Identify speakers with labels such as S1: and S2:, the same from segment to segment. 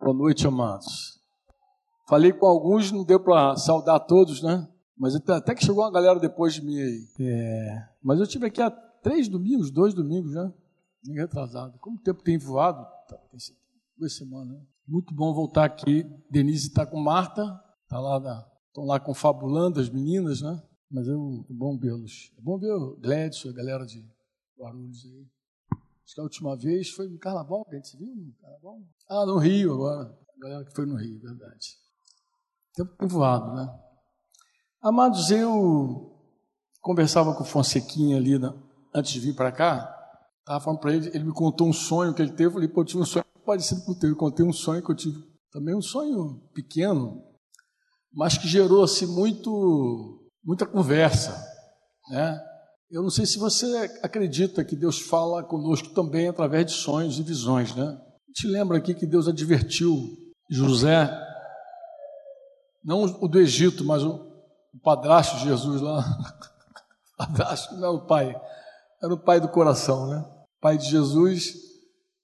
S1: Boa noite, amados. Falei com alguns, não deu para saudar todos, né? Mas até que chegou uma galera depois de mim aí. É... Mas eu tive aqui há três domingos, dois domingos já, nem retrasado. Como o tempo tem voado, tá, tem duas semanas, né? Muito bom voltar aqui. Denise está com Marta, tá lá, estão lá confabulando as meninas, né? Mas é bom vê-los. É bom ver o Gladys, a galera de Guarulhos aí. Acho que a última vez foi no Carnaval, que a gente viu no Carnaval. Ah, no Rio agora. A galera que foi no Rio, verdade. Tempo tem voado, né? Amados, eu conversava com o Fonsequinha ali na, antes de vir para cá. Estava falando para ele, ele me contou um sonho que ele teve. Eu falei, pô, eu tive um sonho parecido com o teu. Eu contei um sonho que eu tive. Também um sonho pequeno, mas que gerou assim, muito, muita conversa. Né? Eu não sei se você acredita que Deus fala conosco também através de sonhos e visões, né? Te lembra aqui que Deus advertiu José, não o do Egito, mas o, padrasto de Jesus lá, padrasto não era o pai, era o pai do coração, né? Pai de Jesus,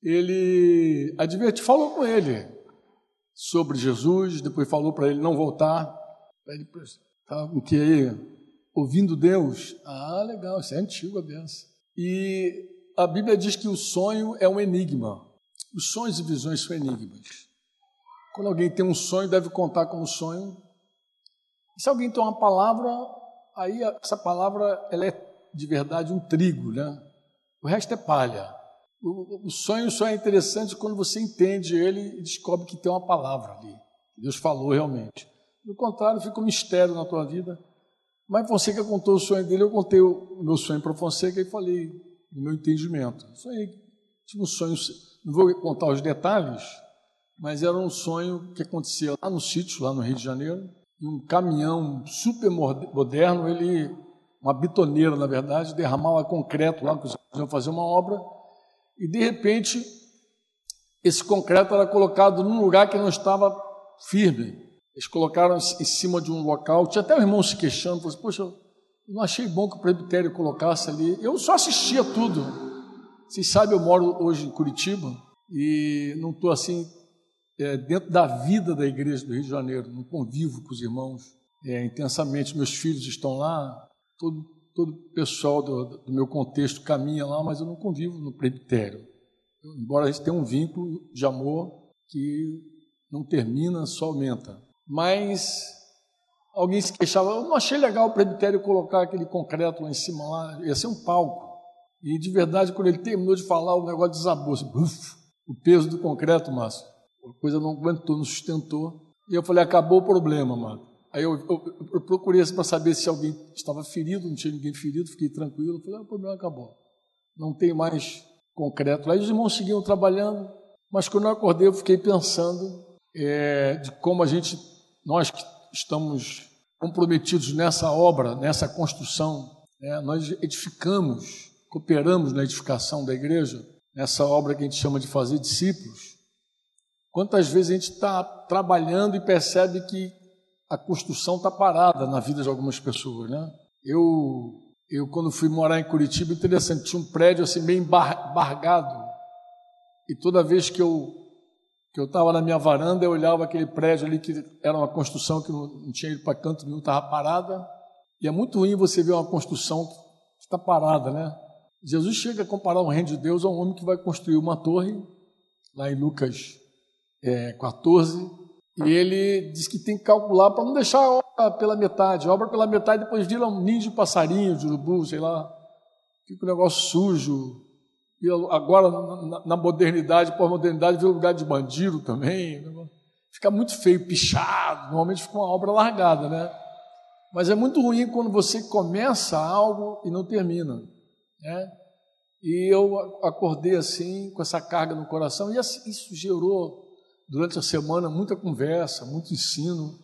S1: ele advertiu, falou com ele sobre Jesus, depois falou para ele não voltar, ele, tá, que aí? Ouvindo Deus. Ah, legal, isso é antigo a benção. E a Bíblia diz que o sonho é um enigma. Os sonhos e visões são enigmas. Quando alguém tem um sonho, deve contar como sonho. E se alguém tem uma palavra, aí essa palavra ela é de verdade um trigo, né? O resto é palha. O, o sonho só é interessante quando você entende ele e descobre que tem uma palavra ali. Deus falou realmente. Do contrário, fica um mistério na tua vida. Mas Fonseca contou o sonho dele, eu contei o meu sonho para Fonseca e falei o meu entendimento. Sonhei, um sonho, não vou contar os detalhes, mas era um sonho que acontecia lá no sítio, lá no Rio de Janeiro, e um caminhão super moderno, ele, uma bitoneira na verdade, derramava concreto lá, que os iam fazer uma obra, e de repente esse concreto era colocado num lugar que não estava firme. Eles colocaram em cima de um local, tinha até o irmão se queixando, falou assim, poxa, não achei bom que o presbitério colocasse ali. Eu só assistia tudo. Vocês sabem, eu moro hoje em Curitiba e não estou assim é, dentro da vida da igreja do Rio de Janeiro, não convivo com os irmãos é, intensamente. Meus filhos estão lá, todo, todo pessoal do, do meu contexto caminha lá, mas eu não convivo no presbitério. Embora a gente tenha um vínculo de amor que não termina, só aumenta mas alguém se queixava, eu não achei legal o presbitério colocar aquele concreto lá em cima, lá, ia ser um palco. E de verdade, quando ele terminou de falar, o negócio desabou, assim, uf, o peso do concreto, Márcio. A coisa não aguentou, não sustentou. E eu falei, acabou o problema, mano. Aí eu, eu, eu procurei assim para saber se alguém estava ferido, não tinha ninguém ferido, fiquei tranquilo. Falei, ah, o problema acabou. Não tem mais concreto. Aí os irmãos seguiam trabalhando, mas quando eu acordei, eu fiquei pensando é, de como a gente nós que estamos comprometidos nessa obra, nessa construção, né, nós edificamos, cooperamos na edificação da igreja, nessa obra que a gente chama de fazer discípulos. Quantas vezes a gente está trabalhando e percebe que a construção está parada na vida de algumas pessoas, né? Eu, eu quando fui morar em Curitiba, interessante, tinha um prédio assim bem bargado e toda vez que eu que eu estava na minha varanda, eu olhava aquele prédio ali que era uma construção que não, tinha ido para canto nenhum, estava parada. E é muito ruim você ver uma construção que está parada, né? Jesus chega a comparar o reino de Deus a um homem que vai construir uma torre, lá em Lucas é, 14, e ele diz que tem que calcular para não deixar a obra pela metade. A obra pela metade depois vira um ninho de passarinho, de urubu, sei lá. Fica um negócio sujo, e agora, na modernidade, pós-modernidade, vira lugar de bandido também. Fica muito feio, pichado. Normalmente fica uma obra largada, né? Mas é muito ruim quando você começa algo e não termina. Né? E eu acordei assim, com essa carga no coração, e assim, isso gerou, durante a semana, muita conversa, muito ensino,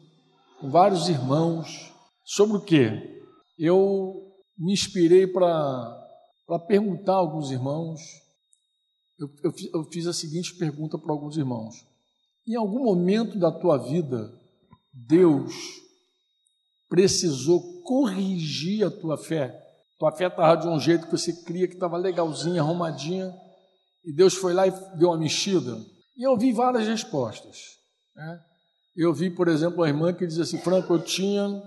S1: com vários irmãos. Sobre o quê? Eu me inspirei para para perguntar a alguns irmãos. Eu, eu, eu fiz a seguinte pergunta para alguns irmãos: Em algum momento da tua vida, Deus precisou corrigir a tua fé? Tua fé estava de um jeito que você cria que estava legalzinha, arrumadinha, e Deus foi lá e deu uma mexida. E eu vi várias respostas. Né? Eu vi, por exemplo, uma irmã que dizia assim: Franco, eu tinha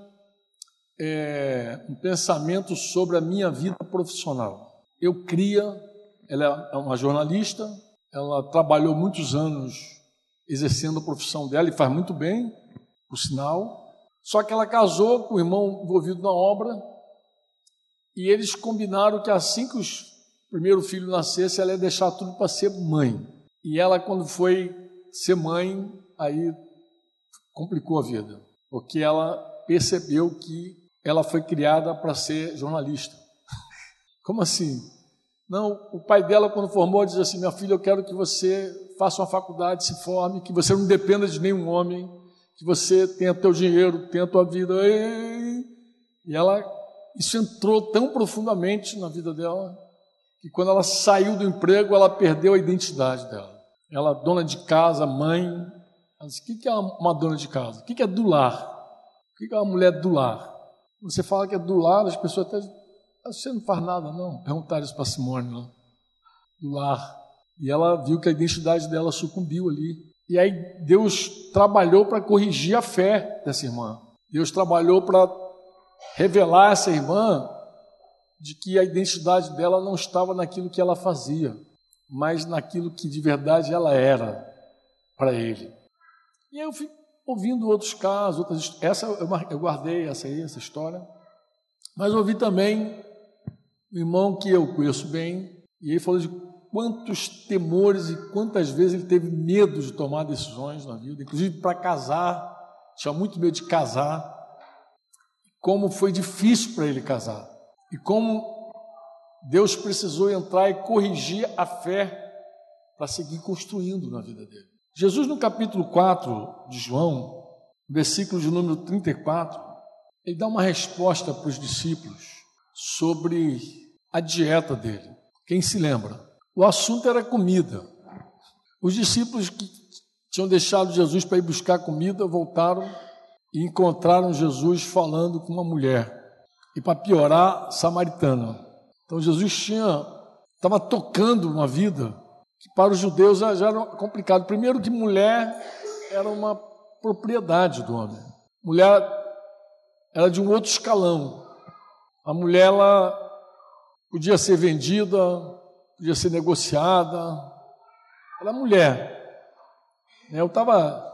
S1: é, um pensamento sobre a minha vida profissional. Eu cria, ela é uma jornalista, ela trabalhou muitos anos exercendo a profissão dela e faz muito bem, por sinal. Só que ela casou com o irmão envolvido na obra e eles combinaram que assim que o primeiro filho nascesse, ela ia deixar tudo para ser mãe. E ela, quando foi ser mãe, aí complicou a vida, porque ela percebeu que ela foi criada para ser jornalista. Como assim? Não, o pai dela, quando formou, dizia assim: Minha filha, eu quero que você faça uma faculdade, se forme, que você não dependa de nenhum homem, que você tenha teu dinheiro, tenha tua vida. E ela, isso entrou tão profundamente na vida dela, que quando ela saiu do emprego, ela perdeu a identidade dela. Ela, dona de casa, mãe, ela o que é uma dona de casa? O que é do lar? O que é uma mulher do lar? Você fala que é do lar, as pessoas até você não faz nada, não. Perguntaram isso para Simone lá, do lar. E ela viu que a identidade dela sucumbiu ali. E aí Deus trabalhou para corrigir a fé dessa irmã. Deus trabalhou para revelar a essa irmã de que a identidade dela não estava naquilo que ela fazia, mas naquilo que de verdade ela era para ele. E eu fui ouvindo outros casos, outras essa eu guardei essa aí, essa história, mas ouvi também um irmão que eu conheço bem, e ele falou de quantos temores e quantas vezes ele teve medo de tomar decisões na vida, inclusive para casar, tinha muito medo de casar, como foi difícil para ele casar, e como Deus precisou entrar e corrigir a fé para seguir construindo na vida dele. Jesus, no capítulo 4 de João, versículo de número 34, ele dá uma resposta para os discípulos sobre a dieta dele. Quem se lembra? O assunto era comida. Os discípulos que tinham deixado Jesus para ir buscar comida voltaram e encontraram Jesus falando com uma mulher. E para piorar, samaritana. Então Jesus tinha estava tocando uma vida que para os judeus já, era complicado. Primeiro que mulher era uma propriedade do homem. Mulher era de um outro escalão. A mulher ela podia ser vendida, podia ser negociada. Ela mulher. Eu estava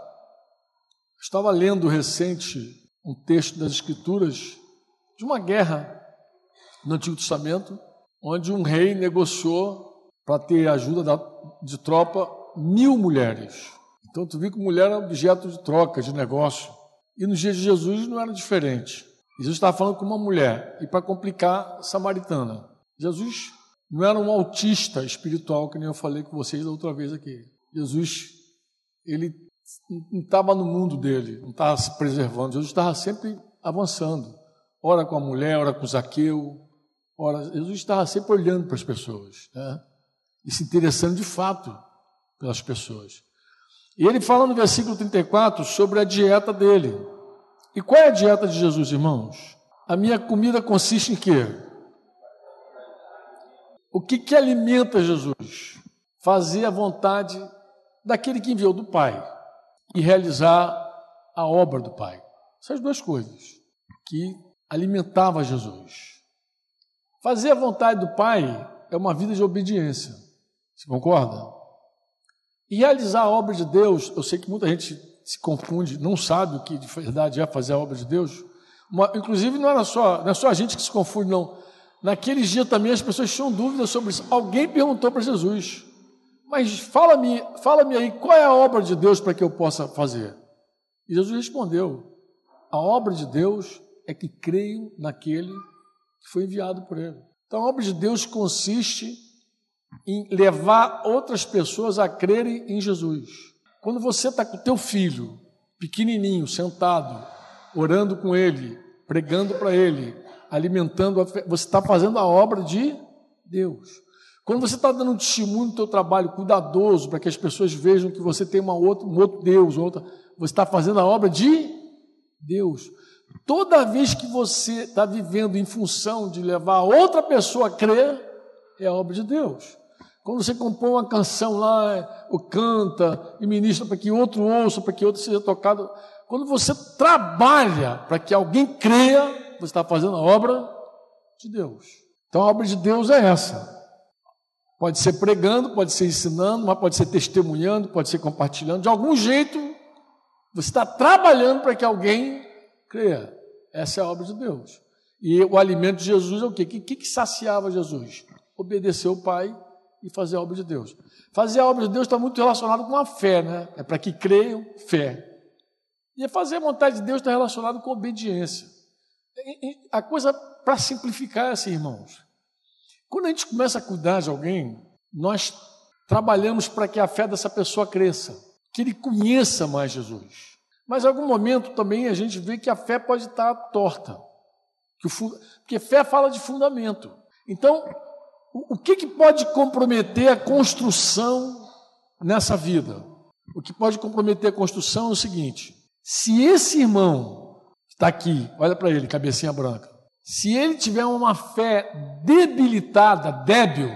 S1: estava lendo recente um texto das Escrituras de uma guerra no Antigo Testamento, onde um rei negociou para ter ajuda de tropa mil mulheres. Então tu viu que mulher era objeto de troca, de negócio. E nos dias de Jesus não era diferente. Jesus estava falando com uma mulher, e para complicar, samaritana. Jesus não era um autista espiritual, que nem eu falei com vocês da outra vez aqui. Jesus, ele não estava no mundo dele, não estava se preservando. Jesus estava sempre avançando. Ora com a mulher, ora com Zaqueu. Ora, Jesus estava sempre olhando para as pessoas né? e se interessando de fato pelas pessoas. E ele fala no versículo 34 sobre a dieta dele. E qual é a dieta de Jesus, irmãos? A minha comida consiste em quê? O que, que alimenta Jesus? Fazer a vontade daquele que enviou do Pai e realizar a obra do Pai. Essas duas coisas que alimentava Jesus. Fazer a vontade do Pai é uma vida de obediência. Você concorda? E realizar a obra de Deus, eu sei que muita gente se confunde, não sabe o que de verdade é fazer a obra de Deus. Uma, inclusive, não, era só, não é só a gente que se confunde, não. Naqueles dias também as pessoas tinham dúvidas sobre isso. Alguém perguntou para Jesus, mas fala-me fala aí, qual é a obra de Deus para que eu possa fazer? E Jesus respondeu: a obra de Deus é que creio naquele que foi enviado por ele. Então a obra de Deus consiste em levar outras pessoas a crerem em Jesus. Quando você está com o teu filho, pequenininho, sentado, orando com ele, pregando para ele, alimentando, você está fazendo a obra de Deus. Quando você está dando um testemunho do teu trabalho cuidadoso para que as pessoas vejam que você tem uma outra, um outro Deus, outra, você está fazendo a obra de Deus. Toda vez que você está vivendo em função de levar outra pessoa a crer, é a obra de Deus. Quando você compõe uma canção lá, ou canta e ministra para que outro ouça, para que outro seja tocado. Quando você trabalha para que alguém creia, você está fazendo a obra de Deus. Então a obra de Deus é essa. Pode ser pregando, pode ser ensinando, mas pode ser testemunhando, pode ser compartilhando. De algum jeito, você está trabalhando para que alguém creia. Essa é a obra de Deus. E o alimento de Jesus é o quê? O que, que, que saciava Jesus? Obedecer o Pai e fazer a obra de Deus. Fazer a obra de Deus está muito relacionado com a fé, né? É para que creiam, fé. E fazer a vontade de Deus está relacionado com obediência. A coisa, para simplificar, é assim, irmãos. Quando a gente começa a cuidar de alguém, nós trabalhamos para que a fé dessa pessoa cresça, que ele conheça mais Jesus. Mas em algum momento também a gente vê que a fé pode estar torta. Porque fé fala de fundamento. Então, o que, que pode comprometer a construção nessa vida? O que pode comprometer a construção é o seguinte: se esse irmão está aqui, olha para ele, cabecinha branca, se ele tiver uma fé debilitada, débil,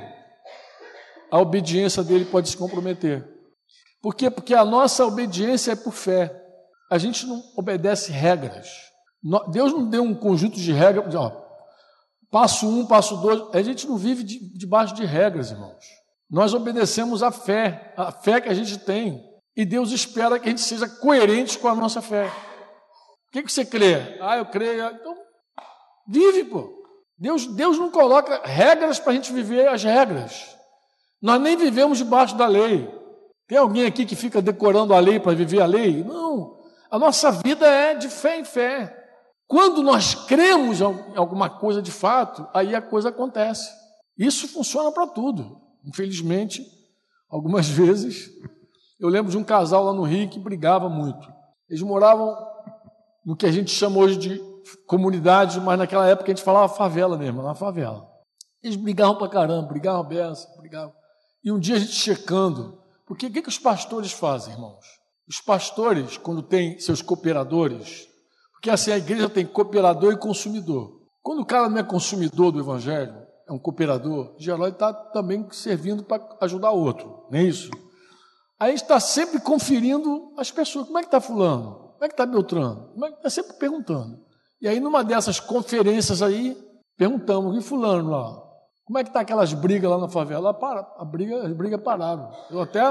S1: a obediência dele pode se comprometer. Por quê? Porque a nossa obediência é por fé. A gente não obedece regras. Deus não deu um conjunto de regras, ó, passo um, passo dois. A gente não vive de, debaixo de regras, irmãos. Nós obedecemos a fé, a fé que a gente tem. E Deus espera que a gente seja coerente com a nossa fé. O que, que você crê? Ah, eu creio. Então, vive, pô. Deus, Deus não coloca regras para a gente viver as regras. Nós nem vivemos debaixo da lei. Tem alguém aqui que fica decorando a lei para viver a lei? Não. A nossa vida é de fé em fé. Quando nós cremos em alguma coisa de fato, aí a coisa acontece. Isso funciona para tudo. Infelizmente, algumas vezes, eu lembro de um casal lá no Rio que brigava muito. Eles moravam no que a gente chama hoje de comunidade, mas naquela época a gente falava favela mesmo, na favela. Eles brigavam para caramba, brigavam beça, brigavam. E um dia a gente checando, porque o que, que os pastores fazem, irmãos? Os pastores, quando têm seus cooperadores, porque assim, a igreja tem cooperador e consumidor. Quando o cara não é consumidor do evangelho, é um cooperador, geral ele está também servindo para ajudar outro, não é isso? Aí está sempre conferindo as pessoas, como é que está fulano? Como é que está Beltrano? Está é sempre perguntando. E aí, numa dessas conferências aí, perguntamos, e fulano lá? Como é que está aquelas brigas lá na favela? Para, a briga, as brigas pararam. Eu até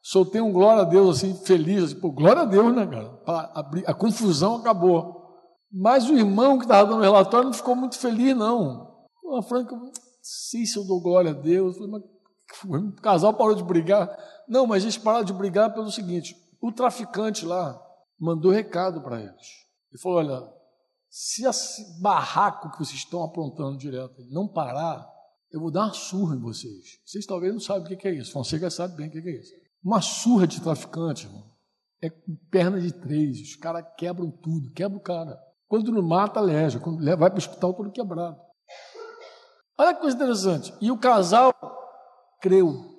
S1: soltei um glória a Deus assim, feliz, assim, pô, glória a Deus, né, cara? A, a, a confusão acabou. Mas o irmão que estava dando o relatório não ficou muito feliz, não. Uma franca, sei se eu dou glória a Deus. Falei, mas o casal parou de brigar. Não, mas eles pararam de brigar pelo seguinte: o traficante lá mandou recado para eles. Ele falou: olha, se esse barraco que vocês estão aprontando direto não parar, eu vou dar uma surra em vocês. Vocês talvez não sabem o que é isso. Fonseca sabe bem o que é isso. Uma surra de traficante, irmão, é com perna de três. Os caras quebram tudo, quebra o cara. Quando não mata, aleja. Quando vai para o hospital, todo quebrado. Olha que coisa interessante. E o casal. Creu.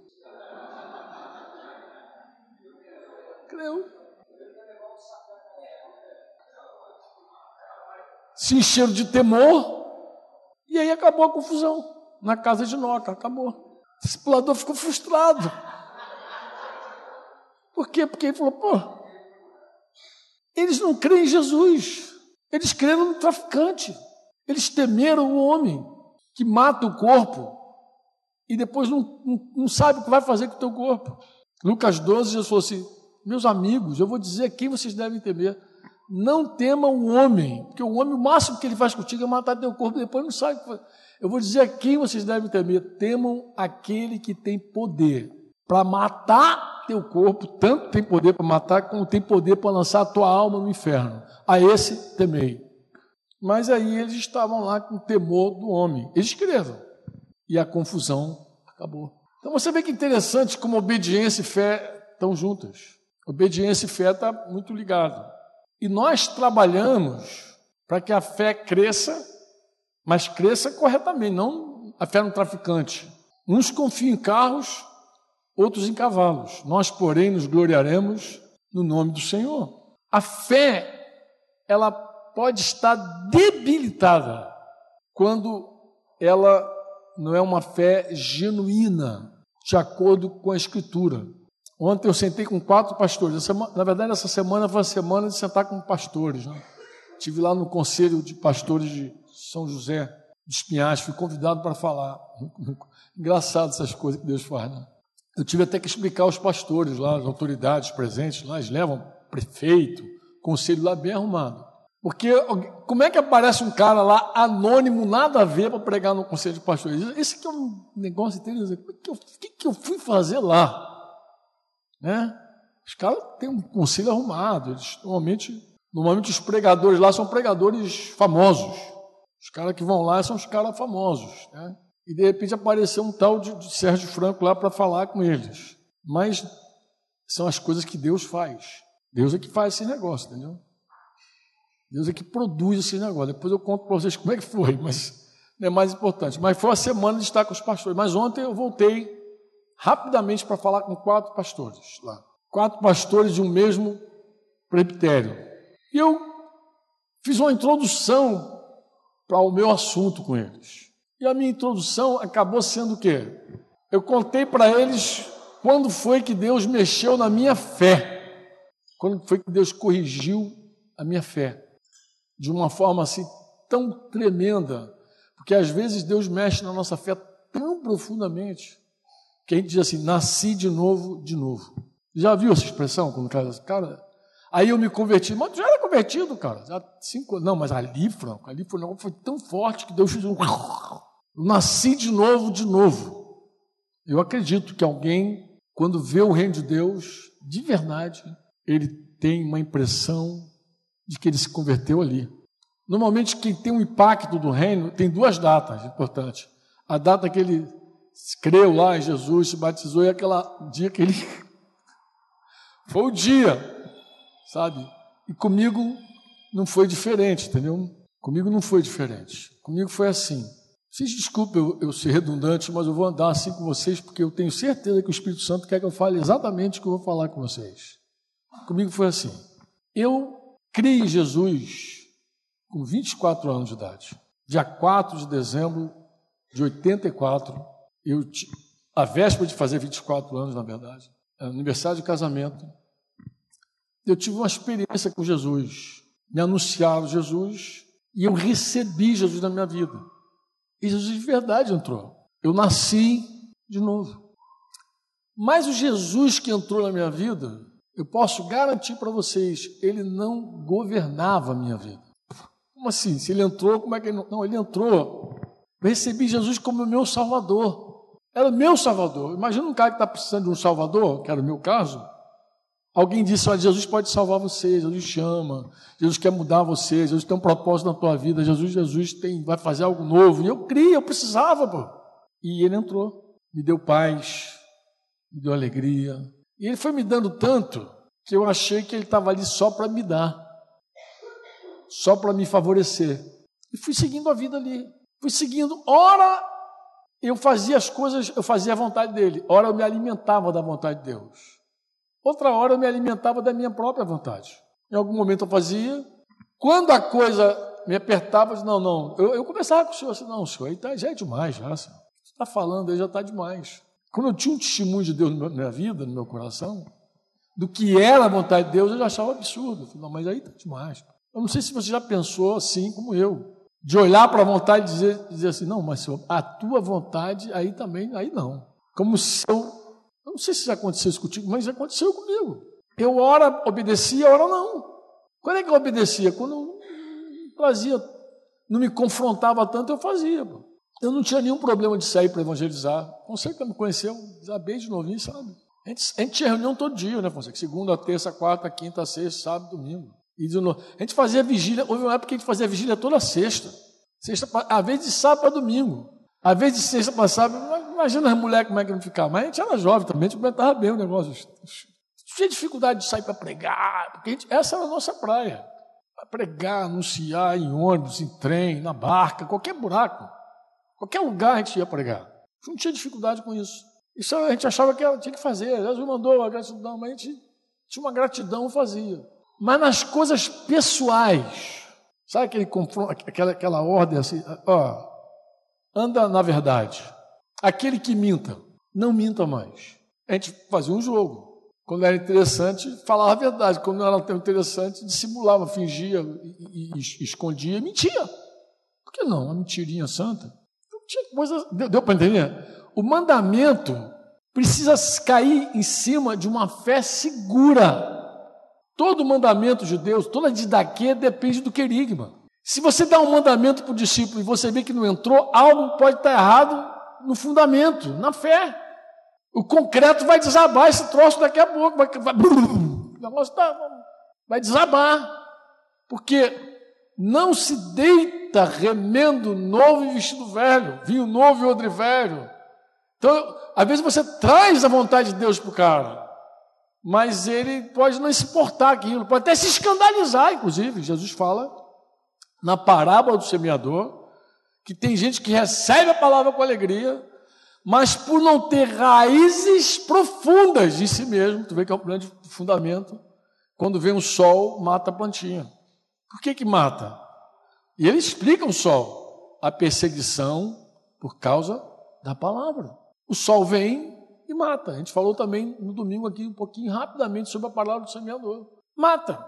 S1: Se encheram de temor. E aí acabou a confusão. Na casa de Noca, acabou. O discipulador ficou frustrado. Por quê? Porque ele falou, pô, eles não creem em Jesus, eles creram no traficante, eles temeram o homem que mata o corpo e depois não, não, não sabe o que vai fazer com o teu corpo. Lucas 12, Jesus falou assim: Meus amigos, eu vou dizer a quem vocês devem temer. Não temam o homem, porque o homem, o máximo que ele faz contigo é matar teu corpo, depois não sabe o. Eu vou dizer a quem vocês devem temer. Temam aquele que tem poder para matar teu corpo, tanto tem poder para matar, como tem poder para lançar a tua alma no inferno. A esse temei. Mas aí eles estavam lá com temor do homem. Eles creram. E a confusão acabou. Então você vê que interessante como obediência e fé estão juntas. Obediência e fé está muito ligado. E nós trabalhamos para que a fé cresça, mas cresça corretamente, não a fé no traficante. Uns confiam em carros, outros em cavalos. Nós, porém, nos gloriaremos no nome do Senhor. A fé, ela pode estar debilitada quando ela não é uma fé genuína. de acordo com a Escritura. Ontem eu sentei com quatro pastores. na verdade, essa semana foi a semana de sentar com pastores. Né? Estive lá no Conselho de Pastores de São José de Espinhais, fui convidado para falar. Engraçado essas coisas que Deus faz. Né? Eu tive até que explicar aos pastores lá, as autoridades presentes lá, eles levam prefeito, conselho lá bem arrumado. Porque como é que aparece um cara lá anônimo, nada a ver para pregar no conselho de pastores? Esse aqui é um negócio interessante. O que, eu, que, que eu fui fazer lá? Né? Os caras têm um conselho arrumado. Eles, normalmente, normalmente os pregadores lá são pregadores famosos. Os caras que vão lá são os caras famosos. Né? E de repente apareceu um tal de, de Sérgio Franco lá para falar com eles. Mas são as coisas que Deus faz. Deus é que faz esse negócio, entendeu? Deus é que produz esse negócio. Depois eu conto para vocês como é que foi, mas não é mais importante. Mas foi uma semana de estar com os pastores. Mas ontem eu voltei rapidamente para falar com quatro pastores lá. Quatro pastores de um mesmo presbitério. E eu fiz uma introdução para o meu assunto com eles. E a minha introdução acabou sendo o quê? Eu contei para eles quando foi que Deus mexeu na minha fé. Quando foi que Deus corrigiu a minha fé de uma forma assim tão tremenda, porque às vezes Deus mexe na nossa fé tão profundamente que a gente diz assim: nasci de novo, de novo. Já viu essa expressão quando o cara cara? Aí eu me converti, mas já era convertido, cara. Já cinco, não, mas ali, Franco, ali foi, foi tão forte que Deus fez um. Nasci de novo, de novo. Eu acredito que alguém, quando vê o reino de Deus, de verdade, ele tem uma impressão de que ele se converteu ali. Normalmente, quem tem um impacto do reino tem duas datas importantes. A data que ele creu lá em Jesus, se batizou, e aquele dia que ele. Foi o dia, sabe? E comigo não foi diferente, entendeu? Comigo não foi diferente. Comigo foi assim. Vocês desculpem eu, eu ser redundante, mas eu vou andar assim com vocês, porque eu tenho certeza que o Espírito Santo quer que eu fale exatamente o que eu vou falar com vocês. Comigo foi assim. Eu criei em Jesus com 24 anos de idade. Dia 4 de dezembro de 84, eu, a véspera de fazer 24 anos, na verdade, aniversário de casamento, eu tive uma experiência com Jesus. Me anunciaram Jesus e eu recebi Jesus na minha vida. E Jesus de verdade entrou. Eu nasci de novo. Mas o Jesus que entrou na minha vida, eu posso garantir para vocês, ele não governava a minha vida. Como assim? Se ele entrou, como é que ele não? Não, ele entrou. Eu recebi Jesus como meu salvador. Era o meu salvador. Imagina um cara que está precisando de um salvador, que era o meu caso. Alguém disse: Olha, Jesus pode salvar você, Jesus chama, Jesus quer mudar você, Jesus tem um propósito na tua vida, Jesus, Jesus tem, vai fazer algo novo. E eu criei, eu precisava, pô. E ele entrou, me deu paz, me deu alegria, e ele foi me dando tanto que eu achei que ele estava ali só para me dar, só para me favorecer. E fui seguindo a vida ali. Fui seguindo. Ora, eu fazia as coisas, eu fazia a vontade dele. Ora, eu me alimentava da vontade de Deus. Outra hora, eu me alimentava da minha própria vontade. Em algum momento eu fazia. Quando a coisa me apertava, eu disse, não, não. Eu, eu conversava com o senhor assim, não, senhor, aí tá, já é demais, já. Você está falando aí, já está demais. Quando eu tinha um testemunho de Deus na minha vida, no meu coração, do que era a vontade de Deus, eu já achava absurdo. Eu falei, não, mas aí está demais. Eu não sei se você já pensou assim como eu, de olhar para a vontade e dizer, dizer assim, não, mas senhor, a tua vontade aí também, aí não. Como se eu, eu não sei se já aconteceu isso contigo, mas aconteceu comigo. Eu ora obedecia, ora não. Quando é que eu obedecia? Quando eu fazia, não me confrontava tanto, eu fazia. Eu não tinha nenhum problema de sair para evangelizar. Fonseca me conheceu já bem de novinho, sabe? A gente, a gente tinha reunião todo dia, né, Fonseca? Segunda, terça, quarta, quinta, sexta, sábado, domingo. E novo. A gente fazia vigília, houve uma época que a gente fazia vigília toda sexta. Sexta, às vezes de sábado para domingo. Às vezes de sexta para sábado. Imagina as mulheres como é que não ficava. Mas a gente era jovem também, a gente comentava bem o negócio. Tinha dificuldade de sair para pregar, porque gente, essa era a nossa praia. Pregar, anunciar em ônibus, em trem, na barca, qualquer buraco. Qualquer lugar a gente ia pregar. A gente não tinha dificuldade com isso. Isso a gente achava que tinha que fazer. Jesus mandou a gratidão, mas a gente tinha uma gratidão, fazia. Mas nas coisas pessoais, sabe aquele aquela, aquela ordem assim, ó, anda na verdade. Aquele que minta, Não minta mais. A gente fazia um jogo. Quando era interessante, falava a verdade. Quando não era tão interessante, dissimulava, fingia, e, e, e escondia mentia. Por que não? Uma mentirinha santa. tinha coisa, deu, deu para entender? O mandamento precisa cair em cima de uma fé segura. Todo mandamento de Deus, toda didaquê depende do querigma. Se você dá um mandamento para o discípulo e você vê que não entrou, algo pode estar errado no fundamento, na fé. O concreto vai desabar esse troço daqui a pouco. Vai, vai, o negócio tá, vai desabar. Porque não se deita remendo novo e vestido velho, vinho novo e odre velho. Então, às vezes você traz a vontade de Deus para o cara, mas ele pode não se portar aquilo, pode até se escandalizar, inclusive. Jesus fala na parábola do semeador que tem gente que recebe a palavra com alegria, mas por não ter raízes profundas em si mesmo, tu vê que é um grande fundamento, quando vem o sol, mata a plantinha. Por que que mata? E ele explica o sol, a perseguição por causa da palavra. O sol vem e mata. A gente falou também no domingo aqui um pouquinho rapidamente sobre a palavra do semeador. Mata.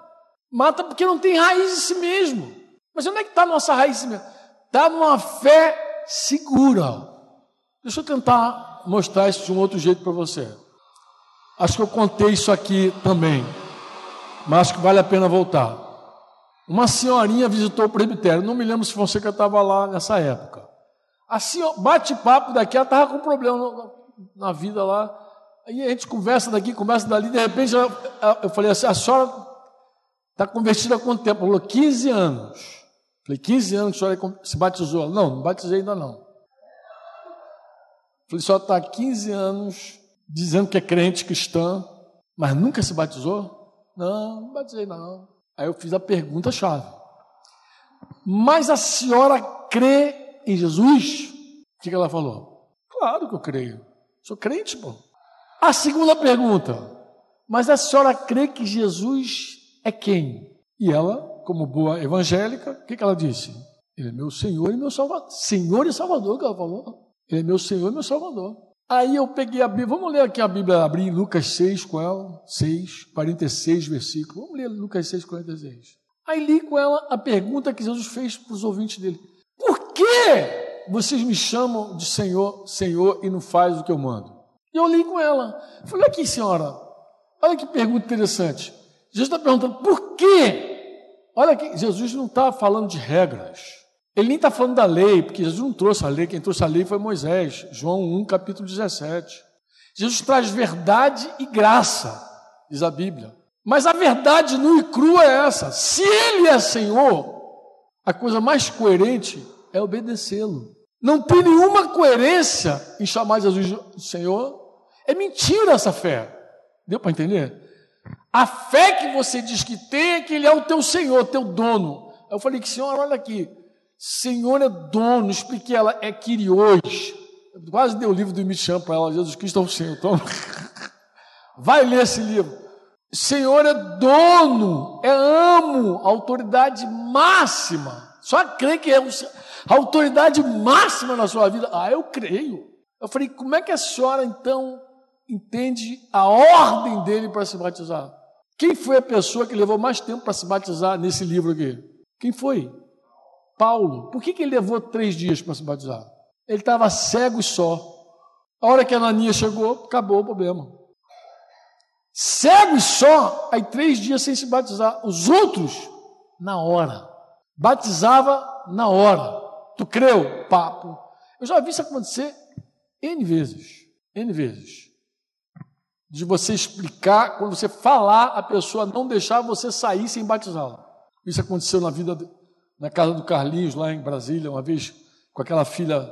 S1: Mata porque não tem raiz em si mesmo. Mas onde é que está a nossa raiz em si mesmo? Está numa fé segura. Deixa eu tentar mostrar isso de um outro jeito para você. Acho que eu contei isso aqui também, mas acho que vale a pena voltar. Uma senhorinha visitou o presbitério, não me lembro se você que estava lá nessa época. Assim, bate-papo daqui, ela estava com problema na, vida lá. Aí a gente conversa daqui, conversa dali, de repente eu, falei assim: a senhora está convertida há quanto tempo? Ela falou: 15 anos. Falei: 15 anos que a senhora se batizou? Não, não batizei ainda não. Falei, só está há 15 anos dizendo que é crente cristã, mas nunca se batizou? Não, não batizei não. Aí eu fiz a pergunta-chave. Mas a senhora crê em Jesus? O que ela falou? Claro que eu creio. Sou crente, pô. A segunda pergunta. Mas a senhora crê que Jesus é quem? E ela, como boa evangélica, o que ela disse? Ele é meu Senhor e meu Salvador. Senhor e Salvador, que ela falou. Ele é meu Senhor e meu Salvador. Aí eu peguei a Bíblia, vamos ler aqui a Bíblia, abrir Lucas 6 com ela, 6, 46 versículos. Vamos ler Lucas 6, 46. Aí li com ela a pergunta que Jesus fez para os ouvintes dele: Por que vocês me chamam de Senhor, Senhor e não faz o que eu mando? E eu li com ela. Falei aqui, senhora, olha que pergunta interessante. Jesus está perguntando por quê? Olha aqui, Jesus não está falando de regras. Ele nem está falando da lei, porque Jesus não trouxe a lei, quem trouxe a lei foi Moisés, João 1, capítulo 17. Jesus traz verdade e graça, diz a Bíblia. Mas a verdade nua e crua é essa: se Ele é Senhor, a coisa mais coerente é obedecê-lo. Não tem nenhuma coerência em chamar Jesus Senhor. É mentira essa fé. Deu para entender? A fé que você diz que tem é que Ele é o teu Senhor, teu dono. Eu falei que, Senhor, olha aqui, Senhor é dono, expliquei ela, é Kyrios. Quase dei o livro do Michel para ela, Jesus Cristo é o Senhor. Então, vai ler esse livro. Senhor é dono, é amo, autoridade máxima. Só crê que é a autoridade máxima na sua vida. Ah, eu creio. Eu falei, como é que a senhora então entende a ordem dele para se batizar? Quem foi a pessoa que levou mais tempo para se batizar nesse livro aqui? Quem foi? Paulo, por que, que ele levou três dias para se batizar? Ele estava cego e só. A hora que a Ananias chegou, acabou o problema. Cego e só, aí três dias sem se batizar. Os outros, na hora. Batizava na hora. Tu creu? Papo. Eu já vi isso acontecer N vezes. N vezes. De você explicar, quando você falar, a pessoa não deixar você sair sem batizá-la. Isso aconteceu na vida na casa do Carlinhos, lá em Brasília, uma vez, com aquela filha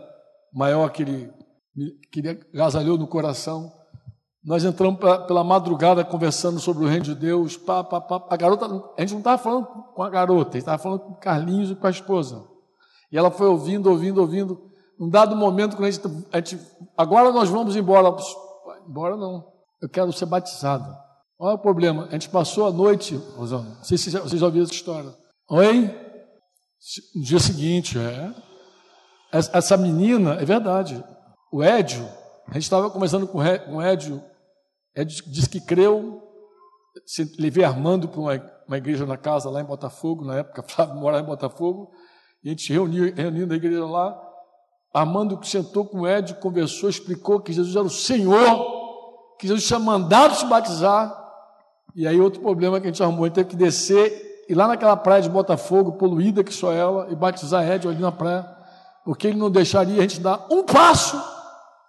S1: maior que ele queria, gasalhou no coração. Nós entramos pela madrugada conversando sobre o reino de Deus. Pá, pá, pá. A garota, a gente não estava falando com a garota, a gente estava falando com o Carlinhos e com a esposa. E ela foi ouvindo, ouvindo, ouvindo. Num dado momento, quando a gente, a gente agora nós vamos embora. Embora não, eu quero ser batizado. Olha o problema, a gente passou a noite, Rosana, não sei se vocês já ouviram essa história. Oi? No dia seguinte, é. Essa menina, é verdade, o Édio, A gente estava conversando com o Edio, Edio disse que creu, levei Armando para uma, igreja na casa lá em Botafogo, na época Flávio morava em Botafogo, a gente reuniu, reuniu na igreja lá, Armando sentou com o Edio, conversou, explicou que Jesus era o Senhor, que Jesus tinha mandado se batizar, e aí outro problema que a gente arrumou, ele teve que descer, ir lá naquela praia de Botafogo, poluída que só ela, e batizar Edio ali na praia, porque ele não deixaria a gente dar um passo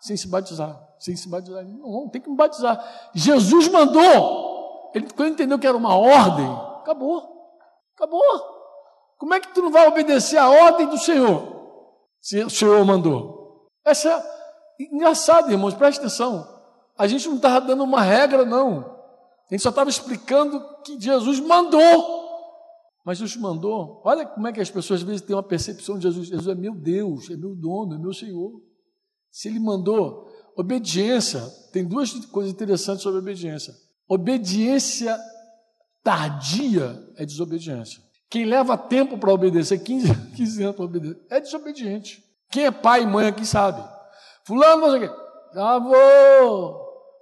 S1: sem se batizar. Sem se batizar. Não, tem que me batizar. Jesus mandou. Ele, quando entendeu que era uma ordem, acabou. Acabou. Como é que tu não vai obedecer a ordem do Senhor? Se o Senhor mandou. Essa engraçado, irmãos, preste atenção. A gente não estava dando uma regra, não. A gente só estava explicando que Jesus mandou. Mas Jesus mandou. Olha como é que as pessoas às vezes têm uma percepção de Jesus. Jesus é meu Deus, é meu dono, é meu Senhor. Se ele mandou, obediência. Tem duas coisas interessantes sobre obediência. Obediência tardia é desobediência. Quem leva tempo para obedecer, 15, 15 anos para obedecer, é desobediente. Quem é pai e mãe aqui sabe. Fulano, não sei o quê, já vou.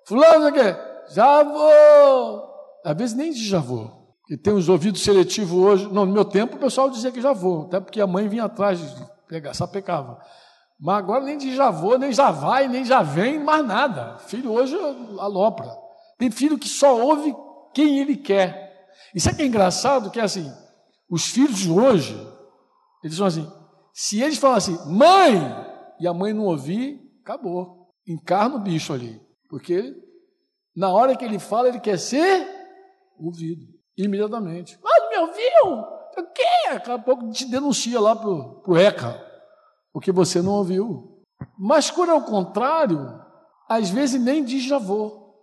S1: Fulano, não sei o quê, já vou. Às vezes nem diz já vou. E tem os ouvidos seletivos hoje. Não, no meu tempo o pessoal dizia que já vou, até porque a mãe vinha atrás de pegar, sapecava. Mas agora nem de já vou, nem já vai, nem já vem, mais nada. Filho hoje alopra. Tem filho que só ouve quem ele quer. Isso é que é engraçado, que é assim, os filhos de hoje, eles são assim, se eles falam assim, mãe, e a mãe não ouvir, acabou. Encarna o bicho ali. Porque na hora que ele fala, ele quer ser ouvido imediatamente. Mas me ouviu? O quê? Daqui a pouco te denuncia lá para o ECA, porque você não ouviu. Mas quando é o contrário, às vezes nem diz já vou.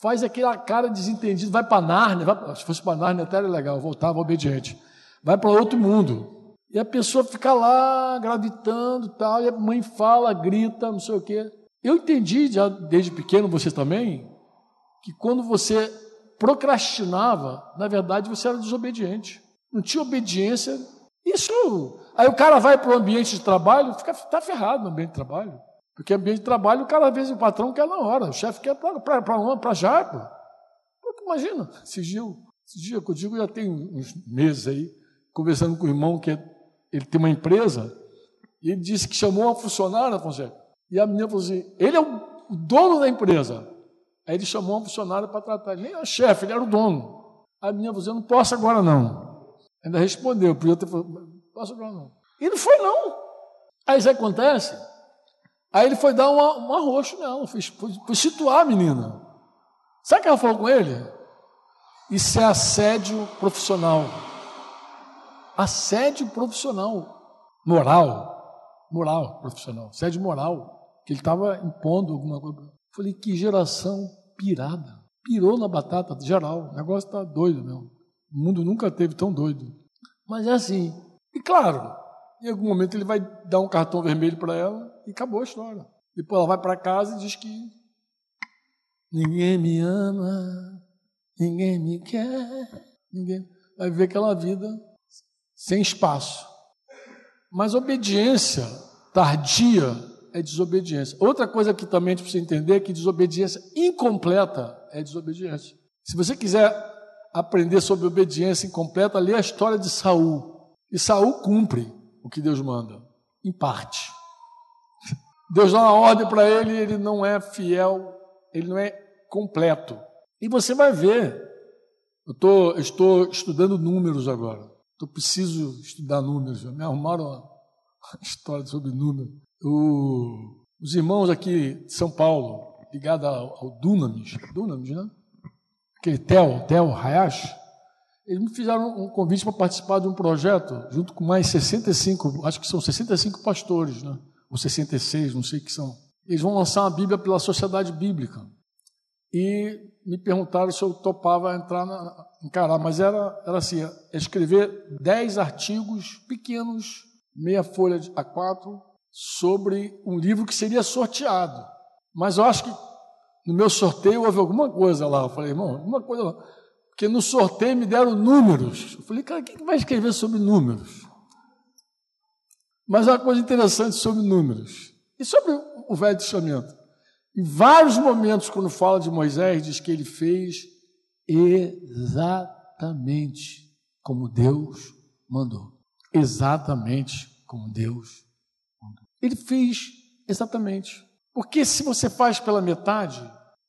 S1: Faz aquela cara desentendido, vai para Nárnia, vai, se fosse para Nárnia até era legal, voltava obediente. Vai para outro mundo. E a pessoa fica lá gravitando tal, e a mãe fala, grita, não sei o quê. Eu entendi já desde pequeno, você também, que quando você procrastinava, na verdade você era desobediente. Não tinha obediência. Isso. Aí o cara vai para o ambiente de trabalho, fica tá ferrado no ambiente de trabalho. Porque ambiente de trabalho, o cara, às vezes, o patrão quer na hora, o chefe quer para já. Pô. Imagina, esse dia, esse dia que eu digo, já tem uns meses aí, conversando com o irmão que é, ele tem uma empresa, e ele disse que chamou uma funcionária, Fonseca, e a menina falou assim: ele é o dono da empresa. Aí ele chamou um funcionário para tratar. Ele nem era chefe, ele era o dono. A minha falou: Eu não posso agora não. Ainda respondeu, podia ter falado: posso agora não. E não foi não. Aí isso acontece. Aí ele foi dar uma, um arroxo nela, foi, foi, foi situar a menina. Sabe o que ela falou com ele? Isso é assédio profissional. Assédio profissional. Moral. Moral profissional. Assédio moral. Que ele estava impondo alguma coisa. Falei, que geração pirada. Pirou na batata geral. O negócio está doido mesmo. O mundo nunca teve tão doido. Mas é assim. E claro, em algum momento ele vai dar um cartão vermelho para ela e acabou a história. Depois ela vai para casa e diz que ninguém me ama, ninguém me quer, ninguém vai viver aquela vida sem espaço. Mas obediência tardia é desobediência. Outra coisa que também a gente precisa entender é que desobediência incompleta é desobediência. Se você quiser aprender sobre obediência incompleta, lê a história de Saul. E Saul cumpre o que Deus manda, em parte. Deus dá uma ordem para ele, ele não é fiel, ele não é completo. E você vai ver. Eu, tô, eu estou estudando números agora. Eu preciso estudar números. Me arrumaram uma história sobre números. O, os irmãos aqui de São Paulo, ligados ao, ao Dunamis, Dunamis, né? Aquele Tel, Tel Hayashi, eles me fizeram um convite para participar de um projeto, junto com mais 65, acho que são 65 pastores, né? Ou 66, não sei o que são. Eles vão lançar uma Bíblia pela Sociedade Bíblica. E me perguntaram se eu topava entrar na, encarar, mas era, era assim, escrever 10 artigos pequenos, meia folha a quatro, sobre um livro que seria sorteado. Mas eu acho que no meu sorteio houve alguma coisa lá. Eu falei, irmão, alguma coisa lá. Porque no sorteio me deram números. Eu falei, cara, quem vai escrever sobre números? Mas uma coisa interessante sobre números. E sobre o Velho Testamento. Em vários momentos, quando fala de Moisés, diz que ele fez exatamente como Deus mandou. Exatamente como Deus mandou. Ele fez exatamente. Porque se você faz pela metade,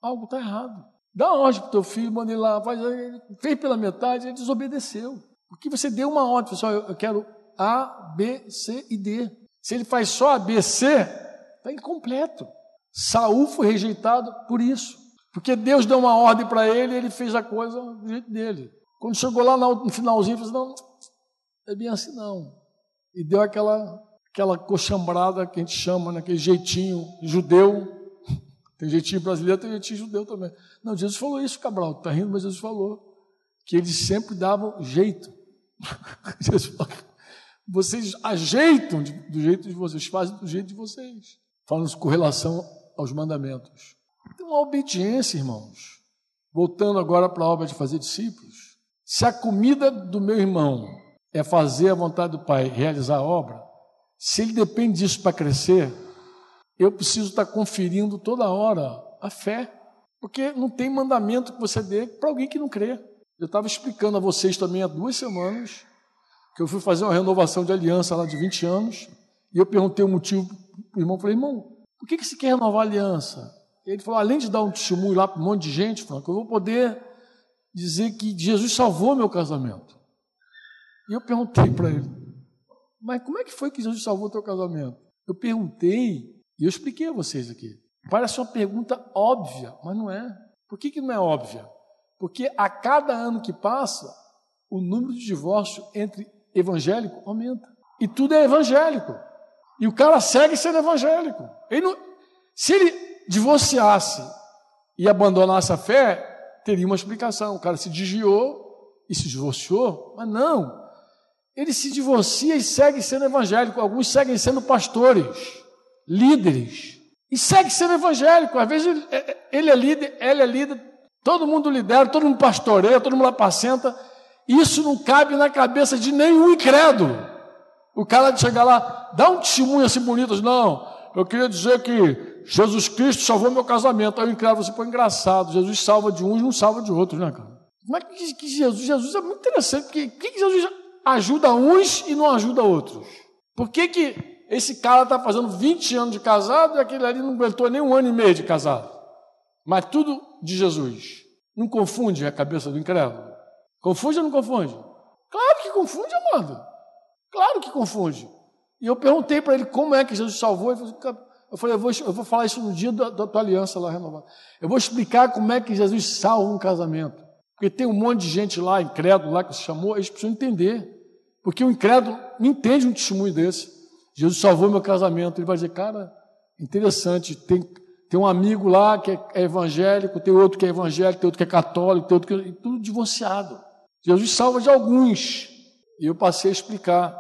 S1: algo está errado. Dá ordem para o teu filho, manda ele lá, faz, ele fez pela metade, ele desobedeceu. Porque você deu uma ordem, pessoal, eu quero A, B, C e D. Se ele faz só A, B, C, está incompleto. Saul foi rejeitado por isso. Porque Deus deu uma ordem para ele e ele fez a coisa do jeito dele. Quando chegou lá no finalzinho, ele falou não, é bem assim não. E deu aquela, aquela coxambrada que a gente chama, né, jeitinho judeu. Tem jeitinho brasileiro, tem jeitinho judeu também. Não, Jesus falou isso, Cabral, está rindo, mas Jesus falou que eles sempre davam jeito. Jesus falou, vocês ajeitam do jeito de vocês, fazem do jeito de vocês. Falando com relação aos mandamentos. Então, a obediência, irmãos. Voltando agora para a obra de fazer discípulos. Se a comida do meu irmão é fazer a vontade do Pai, realizar a obra, se ele depende disso para crescer, eu preciso estar conferindo toda hora a fé. Porque não tem mandamento que você dê para alguém que não crê. Eu estava explicando a vocês também há duas semanas que eu fui fazer uma renovação de aliança lá de 20 anos e eu perguntei o motivo para o irmão. Falei, irmão, por que, que você quer renovar a aliança? Ele falou, além de dar um testemunho lá para um monte de gente, Franco, eu vou poder dizer que Jesus salvou meu casamento. E eu perguntei para ele, mas como é que foi que Jesus salvou teu casamento? Eu perguntei e eu expliquei a vocês aqui. Parece uma pergunta óbvia, mas não é. Por que, que não é óbvia? Porque a cada ano que passa, o número de divórcio entre evangélico aumenta. E tudo é evangélico. E o cara segue sendo evangélico. Ele não, se ele divorciasse e abandonasse a fé, teria uma explicação. O cara se desviou e se divorciou, mas não. Ele se divorcia e segue sendo evangélico. Alguns seguem sendo pastores, líderes. E segue sendo evangélico. Às vezes ele, é, é, é líder, ela é líder, todo mundo lidera, todo mundo pastoreia, todo mundo apacenta. Isso não cabe na cabeça de nenhum incrédulo. O cara de chegar lá, dá um testemunho assim bonito, não, eu queria dizer que Jesus Cristo salvou meu casamento. Aí o incrédulo você põe engraçado, Jesus salva de uns, não salva de outros, né, cara? Como é que, que Jesus, Jesus é muito interessante, porque que, que Jesus ajuda uns e não ajuda outros? Por que, que esse cara está fazendo 20 anos de casado e aquele ali não aguentou nem um ano e meio de casado? Mas tudo de Jesus. Não confunde a cabeça do incrédulo? Confunde ou não confunde? Claro que confunde, amado. Claro que confunde. E eu perguntei para ele como é que Jesus salvou. Falou, eu falei, eu vou, eu vou falar isso no dia da, da tua aliança lá renovada. Eu vou explicar como é que Jesus salva um casamento. Porque tem um monte de gente lá, incrédulo lá, que se chamou, eles precisam entender. Porque o incrédulo não entende um testemunho desse. Jesus salvou meu casamento. Ele vai dizer, cara, interessante, tem, tem um amigo lá que é, é evangélico, tem outro que é evangélico, tem outro que é católico, tem outro que é tudo divorciado. Jesus salva de alguns. E eu passei a explicar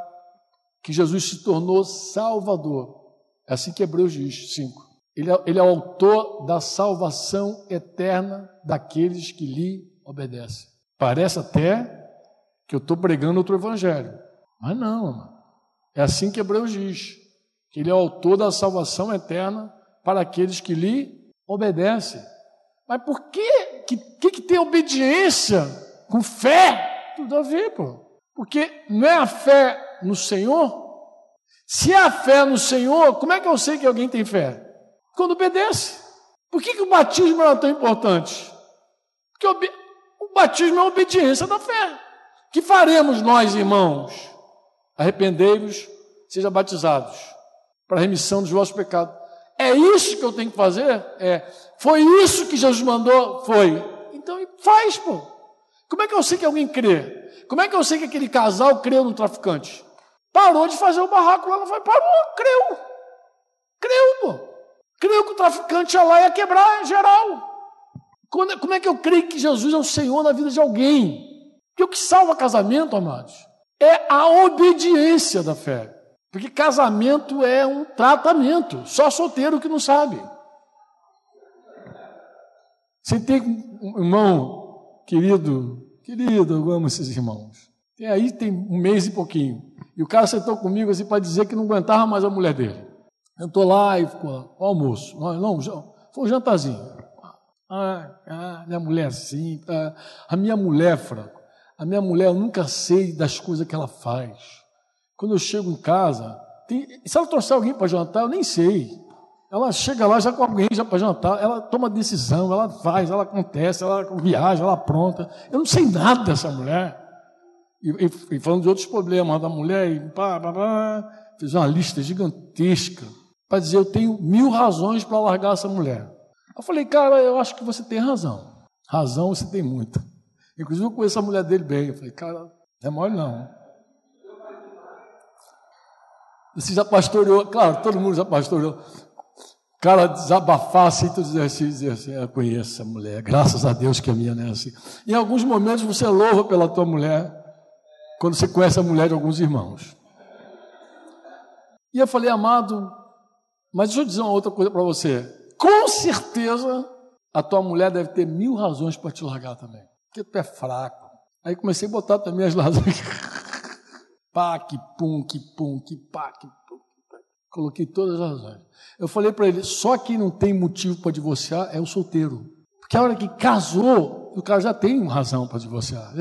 S1: que Jesus se tornou Salvador. É assim que Hebreus diz 5. Ele é, ele é o autor da salvação eterna daqueles que lhe obedecem. Parece até que eu estou pregando outro evangelho. Mas não. É assim que Hebreus diz. Que ele é o autor da salvação eterna para aqueles que lhe obedecem. Mas por que que, que, que tem obediência com fé? Tudo a ver, pô. Porque não é a fé no Senhor? Se a fé no Senhor, como é que eu sei que alguém tem fé? Quando obedece. Por que, que o batismo era tão importante? Porque o batismo é a obediência da fé. Que faremos nós, irmãos? Arrependei-vos, sejam batizados, para a remissão dos vossos pecados. É isso que eu tenho que fazer? É. Foi isso que Jesus mandou? Foi. Então faz, pô. Como é que eu sei que alguém crê? Como é que eu sei que aquele casal creu no traficante? Parou de fazer o barraco lá, não foi? Parou, creu. Creu, pô. Creu que o traficante ia lá e ia quebrar geral. Como é que eu creio que Jesus é o Senhor na vida de alguém? Porque o que salva casamento, amados, é a obediência da fé. Porque casamento é um tratamento. Só solteiro que não sabe. Você tem um irmão querido Querido, eu amo esses irmãos. E aí tem um mês e pouquinho. E o cara sentou comigo assim para dizer que não aguentava mais a mulher dele. Entrou lá e ficou lá, almoço. Não, Foi um jantarzinho. Ah, ah, minha mulher assim. Ah, a minha mulher, Franco, a minha mulher, eu nunca sei das coisas que ela faz. Quando eu chego em casa, tem, se ela trouxer alguém para jantar, eu nem sei. Ela chega lá já com alguém já para jantar, ela toma decisão, ela faz, ela acontece, ela viaja, ela apronta. Eu não sei nada dessa mulher. E, e, e falando de outros problemas da mulher, e pá, pá, pá, fez uma lista gigantesca para dizer: eu tenho mil razões para largar essa mulher. Eu falei, cara, eu acho que você tem razão. Razão você tem muita. Inclusive, eu conheço a mulher dele bem. Eu falei, cara, não é mole não. Você já pastoreou, claro, todo mundo já pastoreou. O cara desabafar assim, tu dizer assim, dizer assim, eu conheço essa mulher, graças a Deus que a minha não é assim. Em alguns momentos você louva pela tua mulher, quando você conhece a mulher de alguns irmãos. E eu falei, amado, mas deixa eu dizer uma outra coisa para você. Com certeza a tua mulher deve ter mil razões para te largar também. Porque tu é fraco. Aí comecei a botar também as razões. pá, que pum, que pum, que pá, que pum. Coloquei todas as razões. Eu falei para ele: só quem não tem motivo para divorciar é o solteiro. Porque a hora que casou, o cara já tem uma razão para divorciar.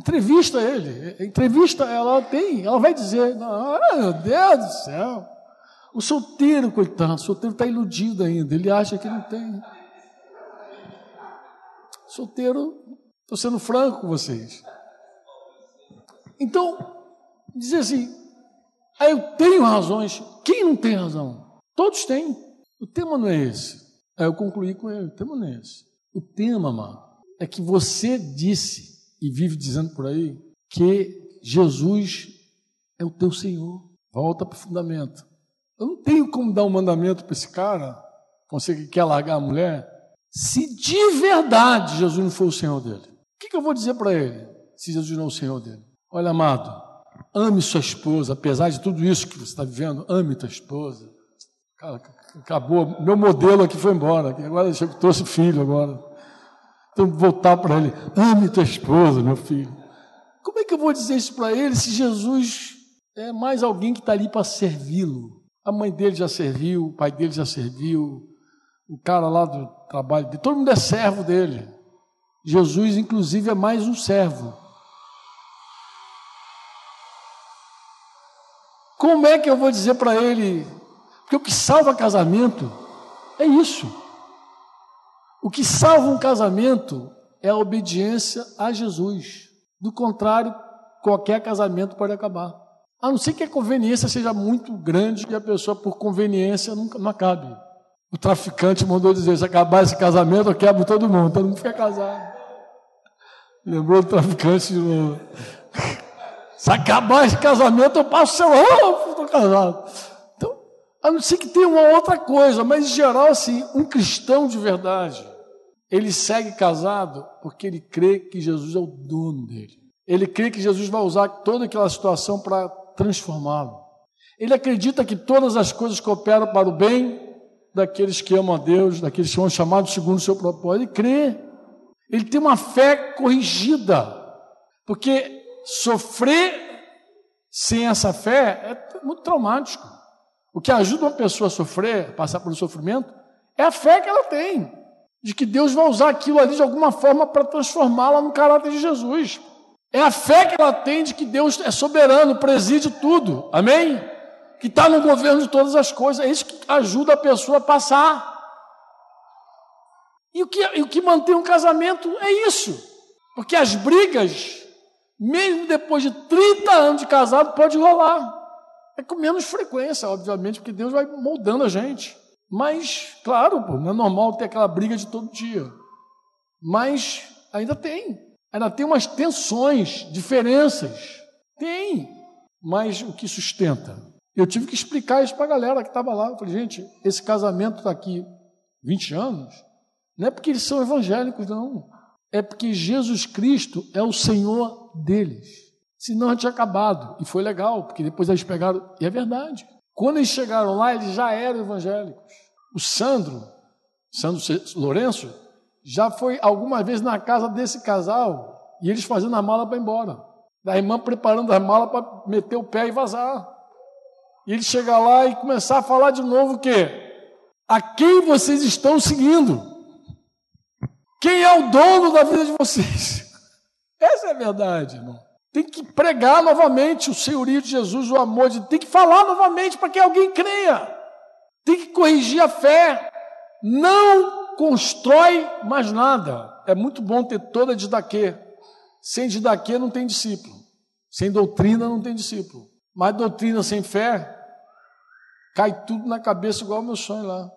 S1: Entrevista ele. Entrevista, ela tem. Ela vai dizer: ah, meu Deus do céu. O solteiro, coitado, o solteiro está iludido ainda. Ele acha que não tem. Solteiro, estou sendo franco com vocês. Então, dizer assim, ah, eu tenho razões. Quem não tem razão? Todos têm. O tema não é esse. Aí eu concluí com ele, o tema não é esse. O tema, mano, é que você disse e vive dizendo por aí que Jesus é o teu Senhor. Volta para o fundamento. Eu não tenho como dar um mandamento para esse cara, você que quer largar a mulher, se de verdade Jesus não for o Senhor dele. O que, que eu vou dizer para ele se Jesus não é o Senhor dele? Olha, amado, ame sua esposa, apesar de tudo isso que você está vivendo, ame tua esposa. Cara, acabou, meu modelo aqui foi embora, agora eu trouxe filho agora. Então voltar para ele, ame tua esposa, meu filho. Como é que eu vou dizer isso para ele se Jesus é mais alguém que está ali para servi-lo? A mãe dele já serviu, o pai dele já serviu, o cara lá do trabalho dele, todo mundo é servo dele. Jesus, inclusive, é mais um servo. Como é que eu vou dizer para ele? Porque o que salva casamento é isso. O que salva um casamento é a obediência a Jesus. Do contrário, qualquer casamento pode acabar. A não ser que a conveniência seja muito grande e a pessoa, por conveniência, nunca, não acabe. O traficante mandou dizer: se acabar esse casamento, eu quebro todo mundo, todo mundo fica casado. Lembrou do traficante de novo. Se acabar esse casamento, eu passo seu estou casado. Então, a não ser que tenha uma outra coisa, mas em geral, assim, um cristão de verdade, ele segue casado porque ele crê que Jesus é o dono dele. Ele crê que Jesus vai usar toda aquela situação para transformá-lo. Ele acredita que todas as coisas cooperam para o bem daqueles que amam a Deus, daqueles que são chamados segundo o seu propósito. Ele crê. Ele tem uma fé corrigida. Porque sofrer sem essa fé é muito traumático. O que ajuda uma pessoa a sofrer, a passar pelo sofrimento, é a fé que ela tem, de que Deus vai usar aquilo ali de alguma forma para transformá-la no caráter de Jesus. É a fé que ela tem de que Deus é soberano, preside tudo. Amém? Que está no governo de todas as coisas. É isso que ajuda a pessoa a passar. E o que, e o que mantém um casamento é isso. Porque as brigas mesmo depois de 30 anos de casado, pode rolar. É com menos frequência, obviamente, porque Deus vai moldando a gente. Mas, claro, pô, não é normal ter aquela briga de todo dia. Mas ainda tem. Ainda tem umas tensões, diferenças. Tem. Mas o que sustenta? Eu tive que explicar isso para a galera que estava lá. Eu falei, gente, esse casamento está aqui 20 anos. Não é porque eles são evangélicos, não é porque Jesus Cristo é o Senhor deles. Senão tinha acabado. E foi legal, porque depois eles pegaram. E é verdade. Quando eles chegaram lá, eles já eram evangélicos. O Sandro, Sandro Lourenço, já foi alguma vez na casa desse casal e eles fazendo a mala para ir embora. Da irmã preparando a mala para meter o pé e vazar. E ele chegar lá e começar a falar de novo o quê? A quem vocês estão seguindo? Quem é o dono da vida de vocês? Essa é a verdade, irmão. Tem que pregar novamente o senhorio de Jesus, o amor de tem que falar novamente para que alguém creia. Tem que corrigir a fé. Não constrói mais nada. É muito bom ter toda a didaquê. Sem didaquê não tem discípulo. Sem doutrina não tem discípulo. Mas doutrina sem fé, cai tudo na cabeça igual o meu sonho lá.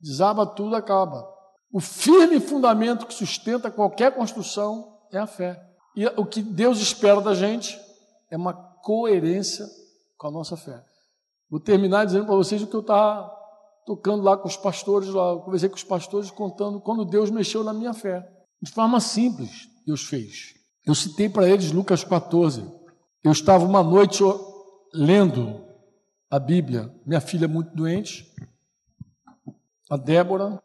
S1: Desaba tudo, acaba. O firme fundamento que sustenta qualquer construção é a fé. E o que Deus espera da gente é uma coerência com a nossa fé. Vou terminar dizendo para vocês o que eu estava tocando lá com os pastores, lá, eu conversei com os pastores contando quando Deus mexeu na minha fé. De forma simples, Deus fez. Eu citei para eles Lucas 14. Eu estava uma noite lendo a Bíblia, minha filha é muito doente, a Débora,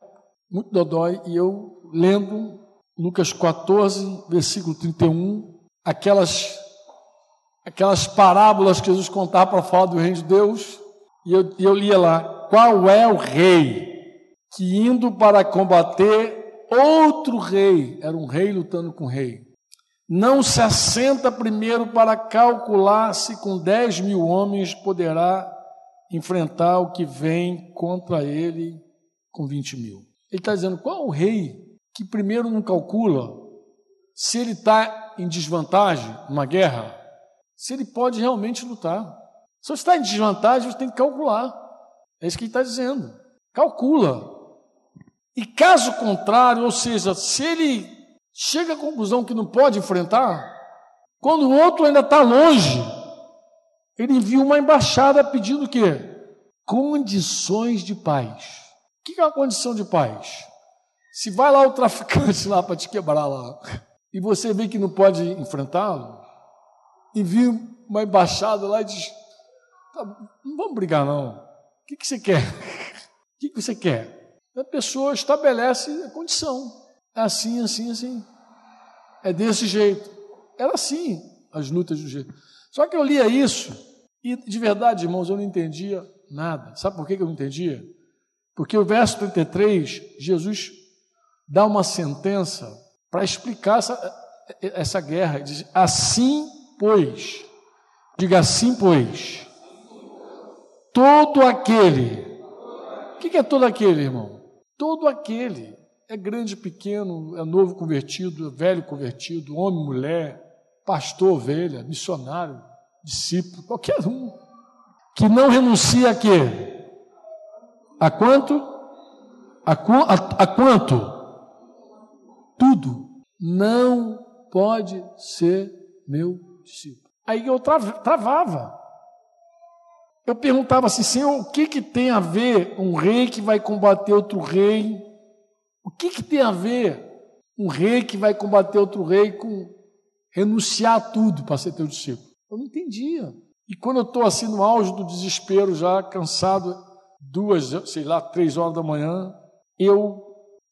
S1: muito dodói, e eu lendo Lucas 14, versículo 31, aquelas, aquelas parábolas que Jesus contava para falar do reino de Deus, e eu, eu lia lá: qual é o rei que indo para combater outro rei, era um rei lutando com um rei, não se assenta primeiro para calcular se com 10 mil homens poderá enfrentar o que vem contra ele com 20 mil. Ele está dizendo: qual o rei que primeiro não calcula se ele está em desvantagem numa guerra, se ele pode realmente lutar. Se você está em desvantagem, você tem que calcular. É isso que ele está dizendo. Calcula. E caso contrário, ou seja, se ele chega à conclusão que não pode enfrentar, quando o outro ainda está longe, ele envia uma embaixada pedindo o quê? Condições de paz. O que é uma condição de paz? Se vai lá o traficante lá para te quebrar lá, e você vê que não pode enfrentá-lo, envia uma embaixada lá e diz: tá, não vamos brigar não. O que, que você quer? O que, que você quer? A pessoa estabelece a condição. É assim, assim, assim. É desse jeito. Era assim as lutas do jeito. Só que eu lia isso e, de verdade, irmãos, eu não entendia nada. Sabe por que eu não entendia? Porque o verso 33, Jesus dá uma sentença para explicar essa, essa guerra. Diz, assim, pois, diga assim, pois, todo aquele. O que é todo aquele, irmão? Todo aquele. É grande, pequeno, é novo convertido, é velho convertido, homem, mulher, pastor, ovelha, missionário, discípulo, qualquer um. Que não renuncia a quê? A quanto? A, a, a quanto? Tudo, não pode ser meu discípulo. Aí eu travava. Eu perguntava assim, Senhor, o que, que tem a ver um rei que vai combater outro rei? O que, que tem a ver um rei que vai combater outro rei com renunciar a tudo para ser teu discípulo? Eu não entendia. E quando eu estou assim no auge do desespero, já cansado, duas, sei lá, três horas da manhã, eu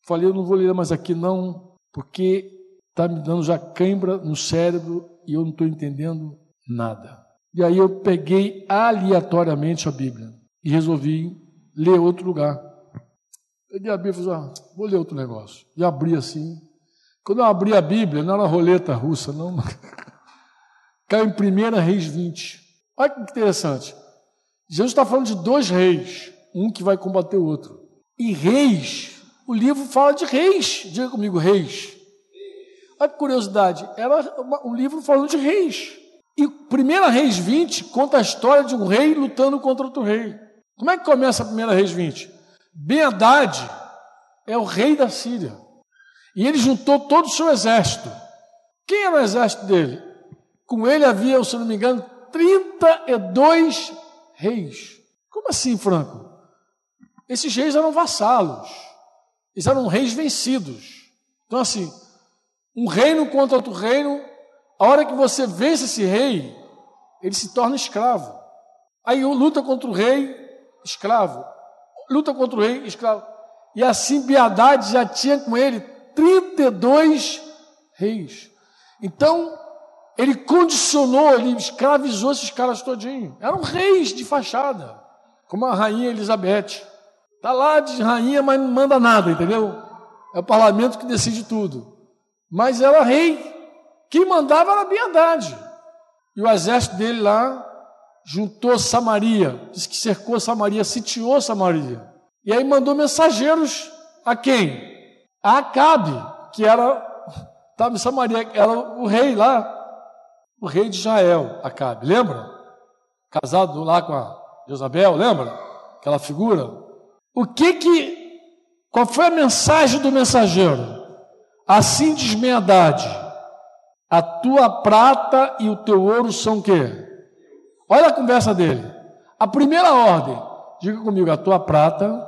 S1: falei, eu não vou ler mais aqui não, porque está me dando já cãibra no cérebro e eu não estou entendendo nada. E aí eu peguei aleatoriamente a Bíblia e resolvi ler outro lugar. Peguei a Bíblia e falei, ah, vou ler outro negócio. E abri assim. Quando eu abri a Bíblia, não era roleta russa, não. Caiu em 1 Reis 20. Olha que interessante. Jesus está falando de dois reis, um que vai combater o outro. E reis o livro fala de reis. Diga comigo, reis. Olha que curiosidade. Era um livro falando de reis. E 1 Reis 20 conta a história de um rei lutando contra outro rei. Como é que começa a 1 Reis 20? ben é o rei da Síria. E ele juntou todo o seu exército. Quem era o exército dele? Com ele havia, se não me engano, 32 reis. Como assim, Franco? Esses reis eram vassalos. Eles eram reis vencidos. Então, assim, um reino contra outro reino, a hora que você vence esse rei, ele se torna escravo. Aí luta contra o rei, escravo. Luta contra o rei, escravo. E assim Biadade já tinha com ele 32 reis. Então, ele condicionou, ele escravizou esses caras todinhos. Eram reis de fachada, como a rainha Elizabeth. Está lá de rainha, mas não manda nada, entendeu? É o parlamento que decide tudo. Mas era rei. Quem mandava era a Biedade. E o exército dele lá juntou Samaria, disse que cercou Samaria, sitiou Samaria. E aí mandou mensageiros a quem? A Acabe, que era, estava em Samaria, era o rei lá, o rei de Israel, Acabe, lembra? Casado lá com a Jezabel, lembra? Aquela figura. O que que, qual foi a mensagem do mensageiro? Assim diz Meadade, a tua prata e o teu ouro são o quê? Olha a conversa dele. A primeira ordem, diga comigo, a tua prata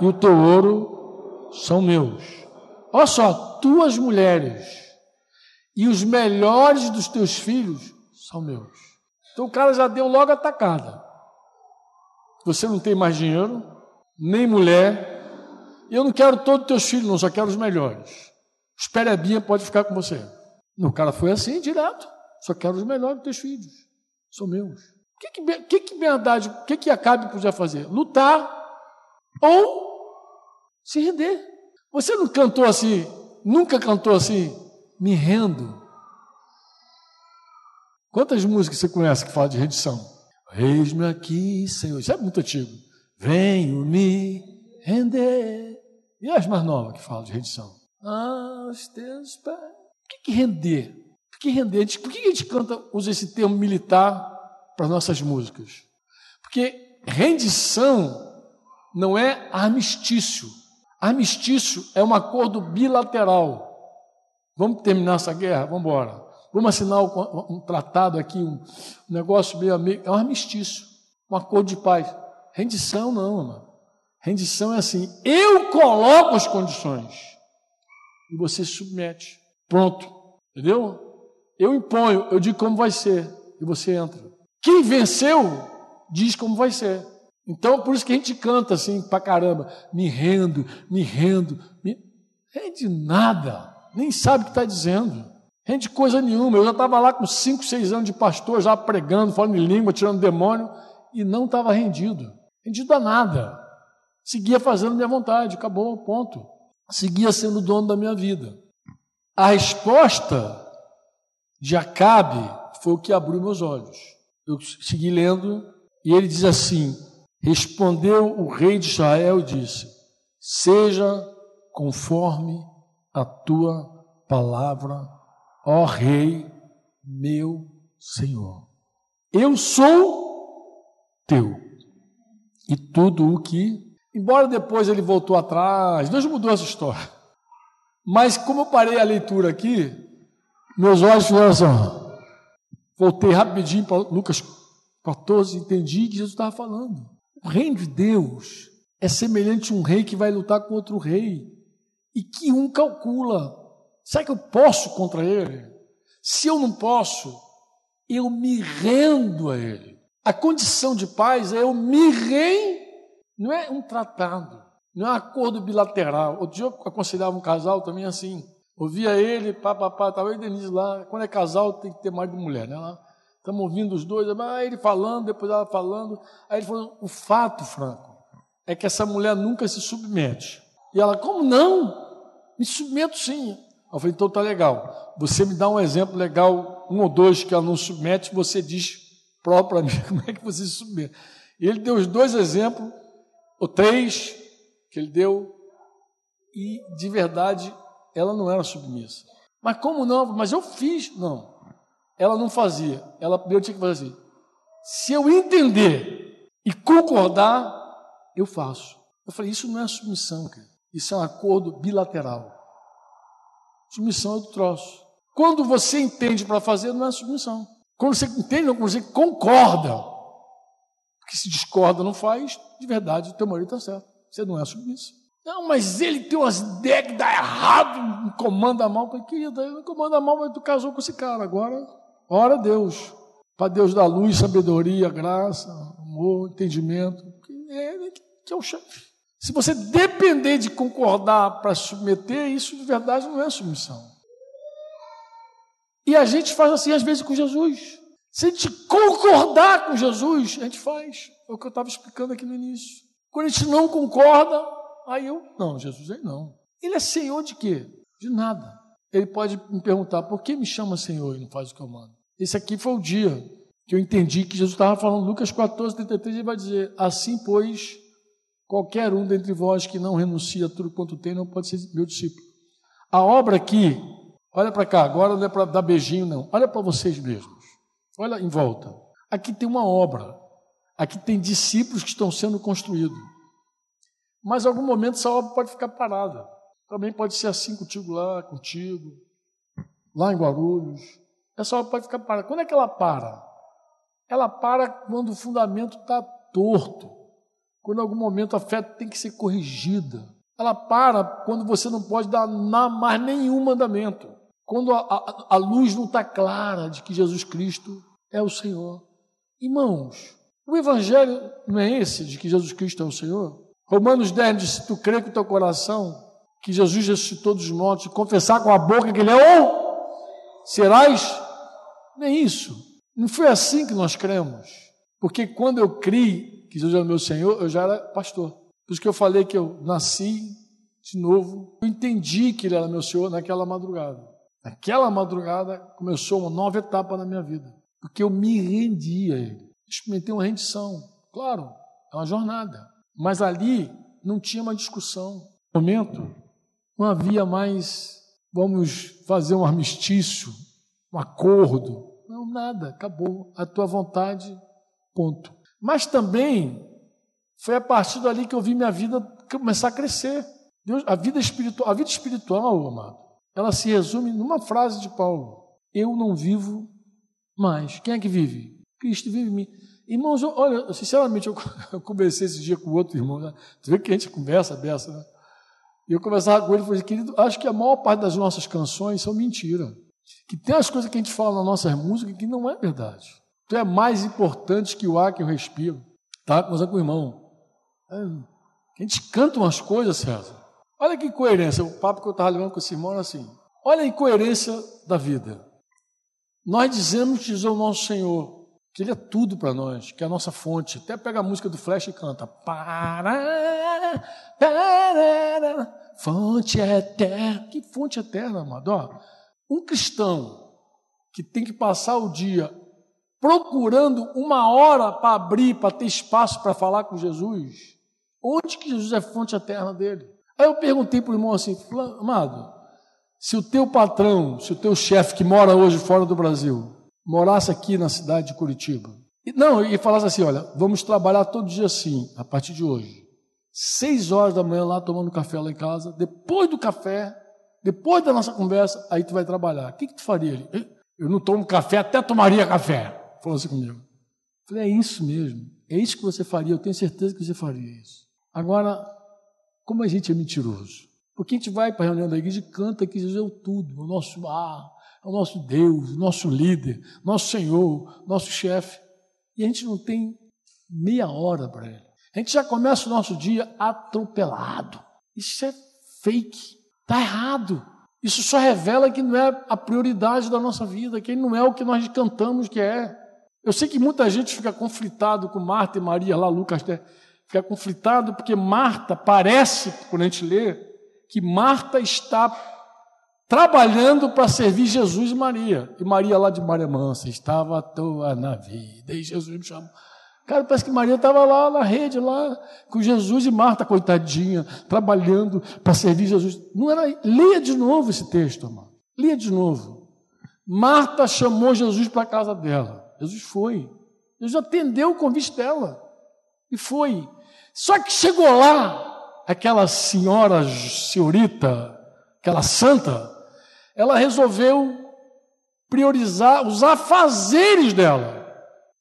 S1: e o teu ouro são meus. Olha só, tuas mulheres e os melhores dos teus filhos são meus. Então o cara já deu logo a tacada. Você não tem mais dinheiro, nem mulher. Eu não quero todos os teus filhos, não, só quero os melhores. Os perebinha pode ficar com você. O cara foi assim, direto. Só quero os melhores dos teus filhos. São meus. O que que, que, que verdade, o que que Acabe podia fazer? Lutar ou se render. Você não cantou assim, nunca cantou assim, me rendo. Quantas músicas você conhece que falam de rendição? Eis-me aqui, Senhor. Isso é muito antigo. Venho me render. E as mais novas que falam de rendição? aos teus pés. Por que, render? Por que render? Por que a gente canta, usa esse termo militar para nossas músicas? Porque rendição não é armistício. Armistício é um acordo bilateral. Vamos terminar essa guerra? Vamos embora. Vamos assinar um, tratado aqui, um, negócio meio amigo. É um armistício, um acordo de paz. Rendição não, mano. Rendição é assim: eu coloco as condições e você se submete. Pronto. Entendeu? Eu imponho, eu digo como vai ser e você entra. Quem venceu diz como vai ser. Então, por isso que a gente canta assim pra caramba: me rendo, me rendo. Me... Rende nada, nem sabe o que está dizendo. Rende coisa nenhuma. Eu já estava lá com 5, 6 anos de pastor, já pregando, falando em língua, tirando demônio, e não estava rendido. Rendido a nada. Seguia fazendo minha vontade, acabou, ponto seguia sendo dono da minha vida. A resposta de Acabe foi o que abriu meus olhos. Eu segui lendo e ele diz assim: Respondeu o rei de Israel e disse: Seja conforme a tua palavra, ó rei, meu Senhor. Eu sou teu. E tudo o que Embora depois ele voltou atrás, Deus mudou essa história. Mas como eu parei a leitura aqui, meus olhos fizeram assim, voltei rapidinho para Lucas 14, entendi que Jesus estava falando. O reino de Deus é semelhante a um rei que vai lutar com outro rei e que um calcula: será que eu posso contra ele? Se eu não posso, eu me rendo a ele. A condição de paz é eu me rendo não é um tratado, não é um acordo bilateral. Outro dia eu aconselhava um casal também assim. Ouvia ele, papapá, estava eu Denise lá. Quando é casal, tem que ter mais de mulher, né? Estamos ouvindo os dois, aí ele falando, depois ela falando. Aí ele falou: o fato, Franco, é que essa mulher nunca se submete. E ela, como não? Me submeto sim. Eu falei, então tá legal. Você me dá um exemplo legal, um ou dois que ela não submete, você diz próprio como é que você se submete. E ele deu os dois exemplos ou três que ele deu, e de verdade ela não era submissa. Mas como não? Mas eu fiz. Não. Ela não fazia. Ela eu tinha que fazer assim. Se eu entender e concordar, eu faço. Eu falei, isso não é submissão, cara. Isso é um acordo bilateral. Submissão é do troço. Quando você entende para fazer, não é submissão. Quando você entende, quando você concorda, que se discorda não faz, de verdade, o teu marido está certo. Você não é submisso. Não, mas ele tem umas ideias que dá errado, comanda mal. Querida, ele comanda mal, mas tu casou com esse cara. Agora, ora a Deus. Para Deus dar luz, sabedoria, graça, amor, entendimento. É ele que é o chefe. Se você depender de concordar para submeter, isso de verdade não é submissão. E a gente faz assim às vezes com Jesus. Se a gente concordar com Jesus, a gente faz. É o que eu estava explicando aqui no início. Quando a gente não concorda, aí eu, não, Jesus, aí não. Ele é Senhor de quê? De nada. Ele pode me perguntar, por que me chama Senhor e não faz o que eu mando? Esse aqui foi o dia que eu entendi que Jesus estava falando, Lucas 14, 33, ele vai dizer, assim, pois, qualquer um dentre vós que não renuncia a tudo quanto tem, não pode ser meu discípulo. A obra aqui, olha para cá, agora não é para dar beijinho, não. Olha para vocês mesmos. Olha em volta. Aqui tem uma obra. Aqui tem discípulos que estão sendo construídos. Mas em algum momento essa obra pode ficar parada. Também pode ser assim contigo lá, contigo, lá em Guarulhos. Essa obra pode ficar parada. Quando é que ela para? Ela para quando o fundamento está torto. Quando em algum momento a fé tem que ser corrigida. Ela para quando você não pode dar mais nenhum mandamento. Quando a, a, a luz não está clara de que Jesus Cristo é o Senhor. Irmãos, o Evangelho não é esse de que Jesus Cristo é o Senhor? Romanos 10 diz: se tu crê com teu coração que Jesus ressuscitou dos mortos confessar com a boca que Ele é o serás, nem isso. Não foi assim que nós cremos. Porque quando eu criei que Jesus é o meu Senhor, eu já era pastor. Por isso que eu falei que eu nasci de novo. Eu entendi que Ele era meu Senhor naquela madrugada. Naquela madrugada começou uma nova etapa na minha vida porque eu me rendi a Ele. Experimentei uma rendição. Claro, é uma jornada. Mas ali não tinha uma discussão. No momento, não havia mais, vamos fazer um armistício, um acordo. Não, nada, acabou. A tua vontade, ponto. Mas também foi a partir dali que eu vi minha vida começar a crescer. Deus, a vida espiritual, a vida espiritual, amado, ela se resume numa frase de Paulo: Eu não vivo mas quem é que vive? Cristo vive em mim. Irmãos, olha, sinceramente, eu, eu conversei esse dia com outro irmão, né? Você vê que a gente conversa dessa, né? E eu conversava com ele e falei, querido, acho que a maior parte das nossas canções são mentira. Que tem as coisas que a gente fala nas nossas músicas que não é verdade. Tu é mais importante que o ar que eu respiro. Tá? Conversando com o irmão. É, a gente canta umas coisas, César. Olha que coerência. O papo que eu estava levando com esse irmão era assim. Olha a incoerência da vida. Nós dizemos é o nosso Senhor, que Ele é tudo para nós, que é a nossa fonte. Até pega a música do Flash e canta. Para, para, fonte eterna. Que fonte eterna, amado? Ó, um cristão que tem que passar o dia procurando uma hora para abrir, para ter espaço para falar com Jesus, onde que Jesus é fonte eterna dele? Aí eu perguntei para o irmão assim, amado, se o teu patrão, se o teu chefe que mora hoje fora do Brasil, morasse aqui na cidade de Curitiba, e, não, e falasse assim: olha, vamos trabalhar todo dia assim, a partir de hoje. Seis horas da manhã lá tomando café lá em casa, depois do café, depois da nossa conversa, aí tu vai trabalhar. O que, que tu faria? Ele, eu não tomo café, até tomaria café. Falou assim comigo. Eu falei, é isso mesmo. É isso que você faria, eu tenho certeza que você faria isso. Agora, como a gente é mentiroso. Porque a gente vai para a reunião da igreja e canta que Jesus é o tudo, o nosso ar, é o nosso Deus, o nosso líder, nosso Senhor, nosso chefe. E a gente não tem meia hora para ele. A gente já começa o nosso dia atropelado. Isso é fake, está errado. Isso só revela que não é a prioridade da nossa vida, que não é o que nós cantamos que é. Eu sei que muita gente fica conflitado com Marta e Maria, lá Lucas fica conflitado porque Marta parece, quando a gente lê, que Marta está trabalhando para servir Jesus e Maria. E Maria lá de Maria Mansa estava à toa na vida. E Jesus me chamou. Cara, parece que Maria estava lá na rede, lá com Jesus e Marta, coitadinha, trabalhando para servir Jesus. Não era. Leia de novo esse texto, amado. Leia de novo. Marta chamou Jesus para a casa dela. Jesus foi. Jesus atendeu o convite dela. E foi. Só que chegou lá, aquela senhora, senhorita, aquela santa, ela resolveu priorizar os afazeres dela.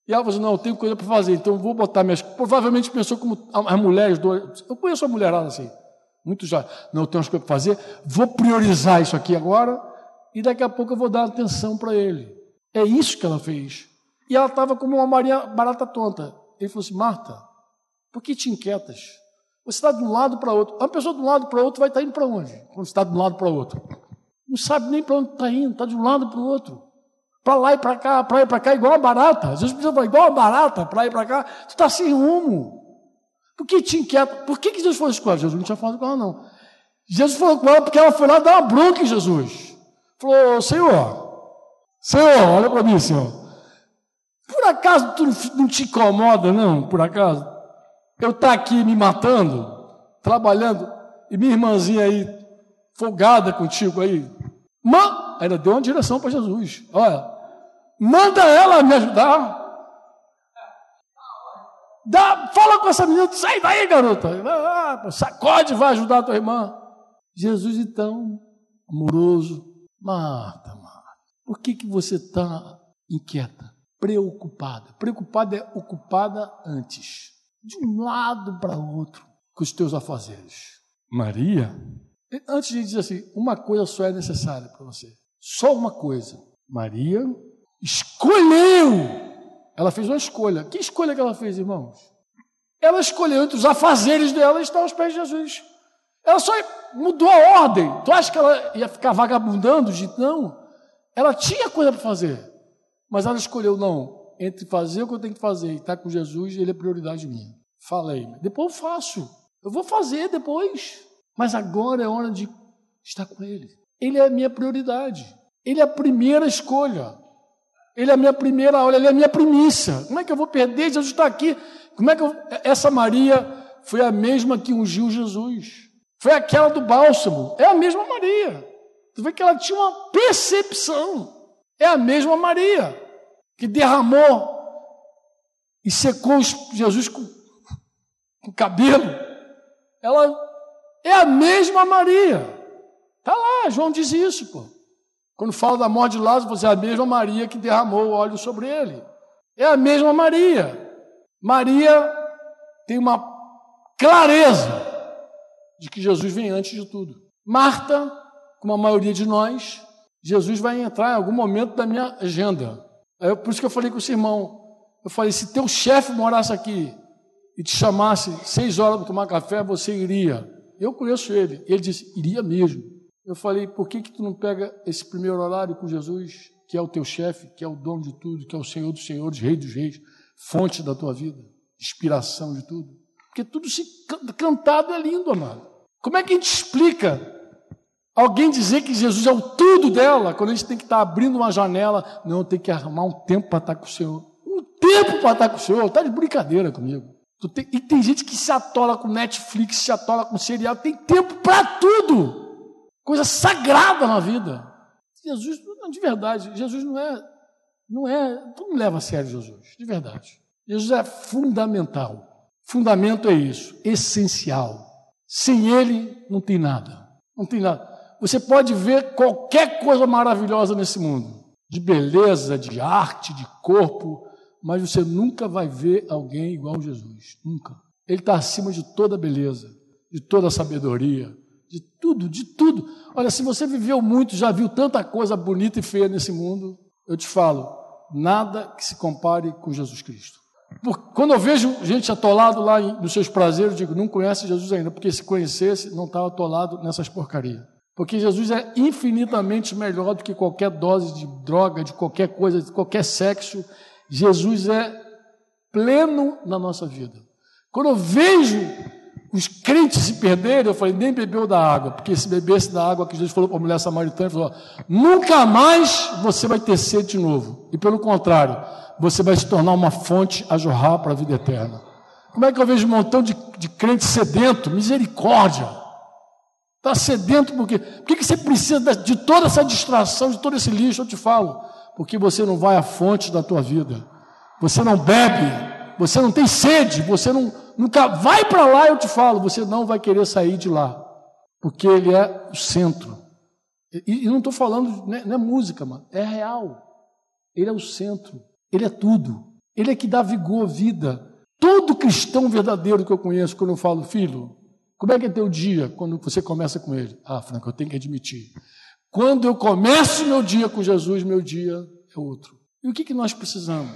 S1: E ela falou assim, não, eu tenho coisa para fazer, então eu vou botar minhas... Provavelmente pensou como as mulheres... Do... Eu conheço a mulherada assim, muito já. Não, eu tenho umas coisas para fazer, vou priorizar isso aqui agora e daqui a pouco eu vou dar atenção para ele. É isso que ela fez. E ela estava como uma Maria barata tonta. Ele falou assim, Marta, por que te inquietas? Você está de um lado para outro. Uma pessoa de um lado para outro vai estar indo para onde? Quando está de um lado para outro. Não sabe nem para onde está indo, está de um lado para o outro. Para lá e para cá, para ir para cá, igual a barata. Às vezes precisa falar igual a barata, para ir para cá. Tu está sem rumo. Por que te inquieta? Por que, que Jesus falou isso com ela? Jesus não tinha falado com ela, não. Jesus falou com ela porque ela foi lá dar uma bronca em Jesus. Falou, Senhor, Senhor, olha para mim, Senhor. Por acaso tu não te incomoda, não? Por acaso? Eu estar tá aqui me matando, trabalhando, e minha irmãzinha aí, folgada contigo aí. Man... Ainda deu uma direção para Jesus. Olha, manda ela me ajudar. Dá, fala com essa menina, sai daí, garota. Ah, sacode, vai ajudar a tua irmã. Jesus, então, amoroso, Marta, Marta, por que, que você está inquieta, preocupada? Preocupada é ocupada antes, de um lado para outro, com os teus afazeres. Maria, antes de dizer assim, uma coisa só é necessária para você, só uma coisa. Maria escolheu ela fez uma escolha. Que escolha que ela fez, irmãos? Ela escolheu entre os afazeres dela estar aos pés de Jesus. Ela só mudou a ordem. Tu acha que ela ia ficar vagabundando? Não. Ela tinha coisa para fazer. Mas ela escolheu, não, entre fazer o que eu tenho que fazer e estar com Jesus, ele é prioridade minha. Falei, depois eu faço. Eu vou fazer depois. Mas agora é hora de estar com ele. Ele é a minha prioridade. Ele é a primeira escolha. Ele é a minha primeira hora, ele é a minha primícia. Como é que eu vou perder? Jesus está aqui. Como é que eu... Essa Maria foi a mesma que ungiu Jesus. Foi aquela do bálsamo. É a mesma Maria. Tu vê que ela tinha uma percepção. É a mesma Maria que derramou e secou Jesus com, com cabelo. Ela é a mesma Maria. Tá lá, João diz isso, pô. Quando fala da morte de Lázaro, você é a mesma Maria que derramou o óleo sobre ele. É a mesma Maria. Maria tem uma clareza de que Jesus vem antes de tudo. Marta, como a maioria de nós, Jesus vai entrar em algum momento da minha agenda. É por isso que eu falei com o irmão. Eu falei: se teu chefe morasse aqui e te chamasse seis horas para tomar café, você iria. Eu conheço ele. Ele disse: iria mesmo. Eu falei, por que, que tu não pega esse primeiro horário com Jesus, que é o teu chefe, que é o dono de tudo, que é o Senhor dos Senhores, Rei dos Reis, fonte da tua vida, inspiração de tudo? Porque tudo se cantado é lindo, amado. Como é que a gente explica alguém dizer que Jesus é o tudo dela, quando a gente tem que estar abrindo uma janela? Não, tem que arrumar um tempo para estar com o Senhor. Um tempo para estar com o Senhor. Está de brincadeira comigo. E tem gente que se atola com Netflix, se atola com serial, tem tempo para tudo coisa sagrada na vida. Jesus, de verdade, Jesus não é, não é, tu não leva a sério Jesus, de verdade. Jesus é fundamental. Fundamento é isso, essencial. Sem ele não tem nada. Não tem nada. Você pode ver qualquer coisa maravilhosa nesse mundo, de beleza, de arte, de corpo, mas você nunca vai ver alguém igual Jesus. Nunca. Ele está acima de toda beleza, de toda sabedoria, de tudo, de tudo. Olha, se você viveu muito, já viu tanta coisa bonita e feia nesse mundo, eu te falo, nada que se compare com Jesus Cristo. Porque quando eu vejo gente atolado lá nos seus prazeres, eu digo, não conhece Jesus ainda, porque se conhecesse, não estava atolado nessas porcarias. Porque Jesus é infinitamente melhor do que qualquer dose de droga, de qualquer coisa, de qualquer sexo. Jesus é pleno na nossa vida. Quando eu vejo os crentes se perderam, eu falei, nem bebeu da água, porque se bebesse da água que Jesus falou para a mulher samaritana, falou, nunca mais você vai ter sede de novo. E pelo contrário, você vai se tornar uma fonte a jorrar para a vida eterna. Como é que eu vejo um montão de, de crente sedento? Misericórdia. Está sedento porque. Por que você precisa de toda essa distração, de todo esse lixo? Eu te falo. Porque você não vai à fonte da tua vida. Você não bebe. Você não tem sede. Você não Nunca vai para lá, eu te falo, você não vai querer sair de lá, porque ele é o centro. E, e não estou falando, não é, não é música, mano, é real. Ele é o centro, ele é tudo. Ele é que dá vigor, vida. Todo cristão verdadeiro que eu conheço, quando eu falo, filho, como é que é teu dia quando você começa com ele? Ah, Franco, eu tenho que admitir. Quando eu começo meu dia com Jesus, meu dia é outro. E o que, que nós precisamos?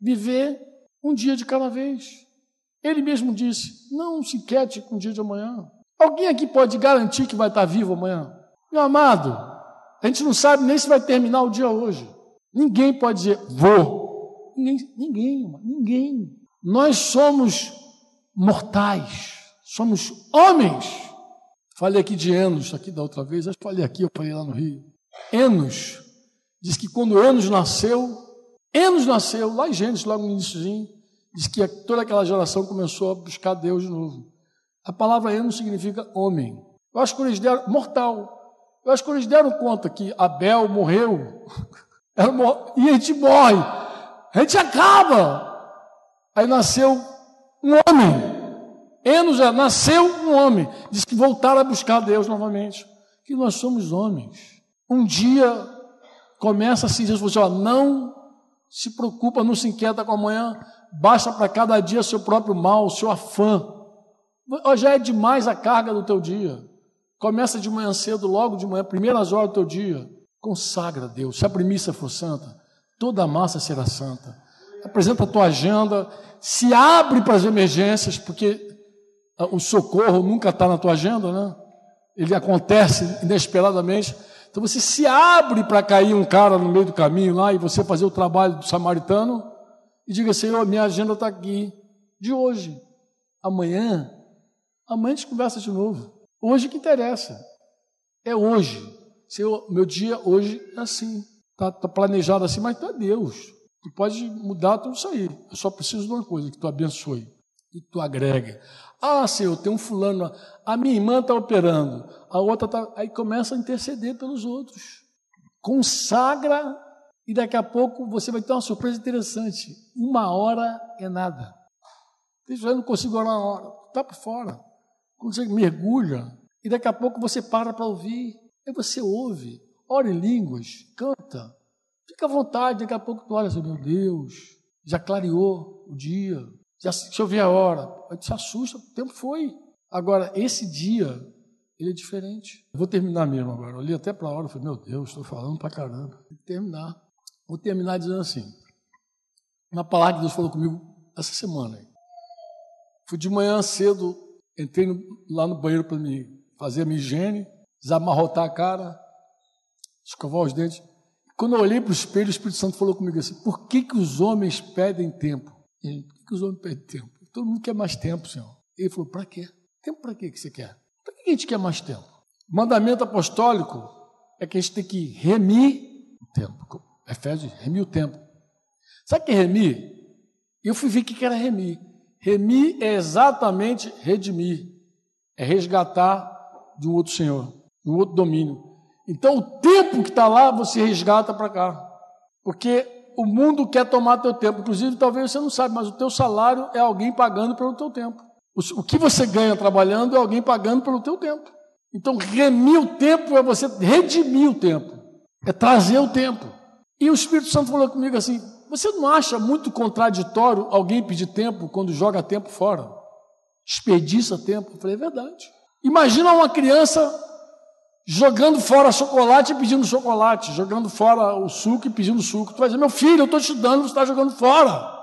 S1: Viver um dia de cada vez. Ele mesmo disse: Não se quete com o dia de amanhã. Alguém aqui pode garantir que vai estar vivo amanhã? Meu amado, a gente não sabe nem se vai terminar o dia hoje. Ninguém pode dizer, vou. Ninguém, ninguém, ninguém. Nós somos mortais, somos homens. Falei aqui de Enos, aqui da outra vez, acho que falei aqui, eu falei lá no Rio. Enos, diz que quando Enos nasceu, Enos nasceu, lá em Gênesis, logo no iníciozinho, diz que toda aquela geração começou a buscar Deus de novo. A palavra Enos significa homem. Eu acho que eles deram, mortal. Eu acho que eles deram conta que Abel morreu, e a gente morre, a gente acaba. Aí nasceu um homem. Enos já nasceu um homem. Diz que voltaram a buscar Deus novamente. Que nós somos homens. Um dia começa assim, Jesus falou assim, ó, não se preocupa, não se inquieta com amanhã, basta para cada dia seu próprio mal, seu afã. Já é demais a carga do teu dia. Começa de manhã cedo, logo de manhã, primeiras horas do teu dia. Consagra a Deus. Se a premissa for santa, toda a massa será santa. Apresenta a tua agenda, se abre para as emergências, porque o socorro nunca está na tua agenda, né? Ele acontece inesperadamente. Então você se abre para cair um cara no meio do caminho lá e você fazer o trabalho do samaritano e diga, Senhor, minha agenda está aqui, de hoje. Amanhã, amanhã a gente conversa de novo. Hoje que interessa. É hoje. Senhor, meu dia hoje é assim. Está tá planejado assim, mas tu é Deus. Tu pode mudar tudo isso aí. Eu só preciso de uma coisa, que tu abençoe. E tu agrega. Ah, Senhor, tem um fulano, a minha irmã está operando, a outra está. Aí começa a interceder pelos outros. Consagra, e daqui a pouco você vai ter uma surpresa interessante. Uma hora é nada. Eu não consigo orar uma hora. Está por fora. Quando você mergulha, e daqui a pouco você para para ouvir, aí você ouve, ora em línguas, canta, fica à vontade, daqui a pouco tu olha assim, meu Deus, já clareou o dia, já, deixa eu ver a hora, aí te assusta, o tempo foi. Agora, esse dia, ele é diferente. Eu vou terminar mesmo agora, eu olhei até para a hora, falei, meu Deus, estou falando para caramba, que terminar. Vou terminar dizendo assim, uma palavra que Deus falou comigo essa semana. Fui de manhã cedo Entrei lá no banheiro para me fazer a minha higiene, desamarrotar a cara, escovar os dentes. Quando eu olhei para o espelho, o Espírito Santo falou comigo assim: por que, que os homens pedem tempo? Por que, os homens pedem tempo? Todo mundo quer mais tempo, Senhor. Ele falou: para quê? Tempo para quê que você quer? Para que a gente quer mais tempo? Mandamento apostólico é que a gente tem que remir o tempo. Efésios, remir o tempo. Sabe o que é remir? Eu fui ver o que era remir. Remir é exatamente redimir, é resgatar de um outro senhor, de um outro domínio. Então, o tempo que está lá, você resgata para cá. Porque o mundo quer tomar teu tempo. Inclusive, talvez você não saiba, mas o teu salário é alguém pagando pelo teu tempo. O que você ganha trabalhando é alguém pagando pelo teu tempo. Então, remir o tempo é você redimir o tempo. É trazer o tempo. E o Espírito Santo falou comigo assim: você não acha muito contraditório alguém pedir tempo quando joga tempo fora? Desperdiça tempo? Eu falei, é verdade. Imagina uma criança jogando fora chocolate e pedindo chocolate, jogando fora o suco e pedindo suco. Tu vai dizer, meu filho, eu estou te dando, você está jogando fora.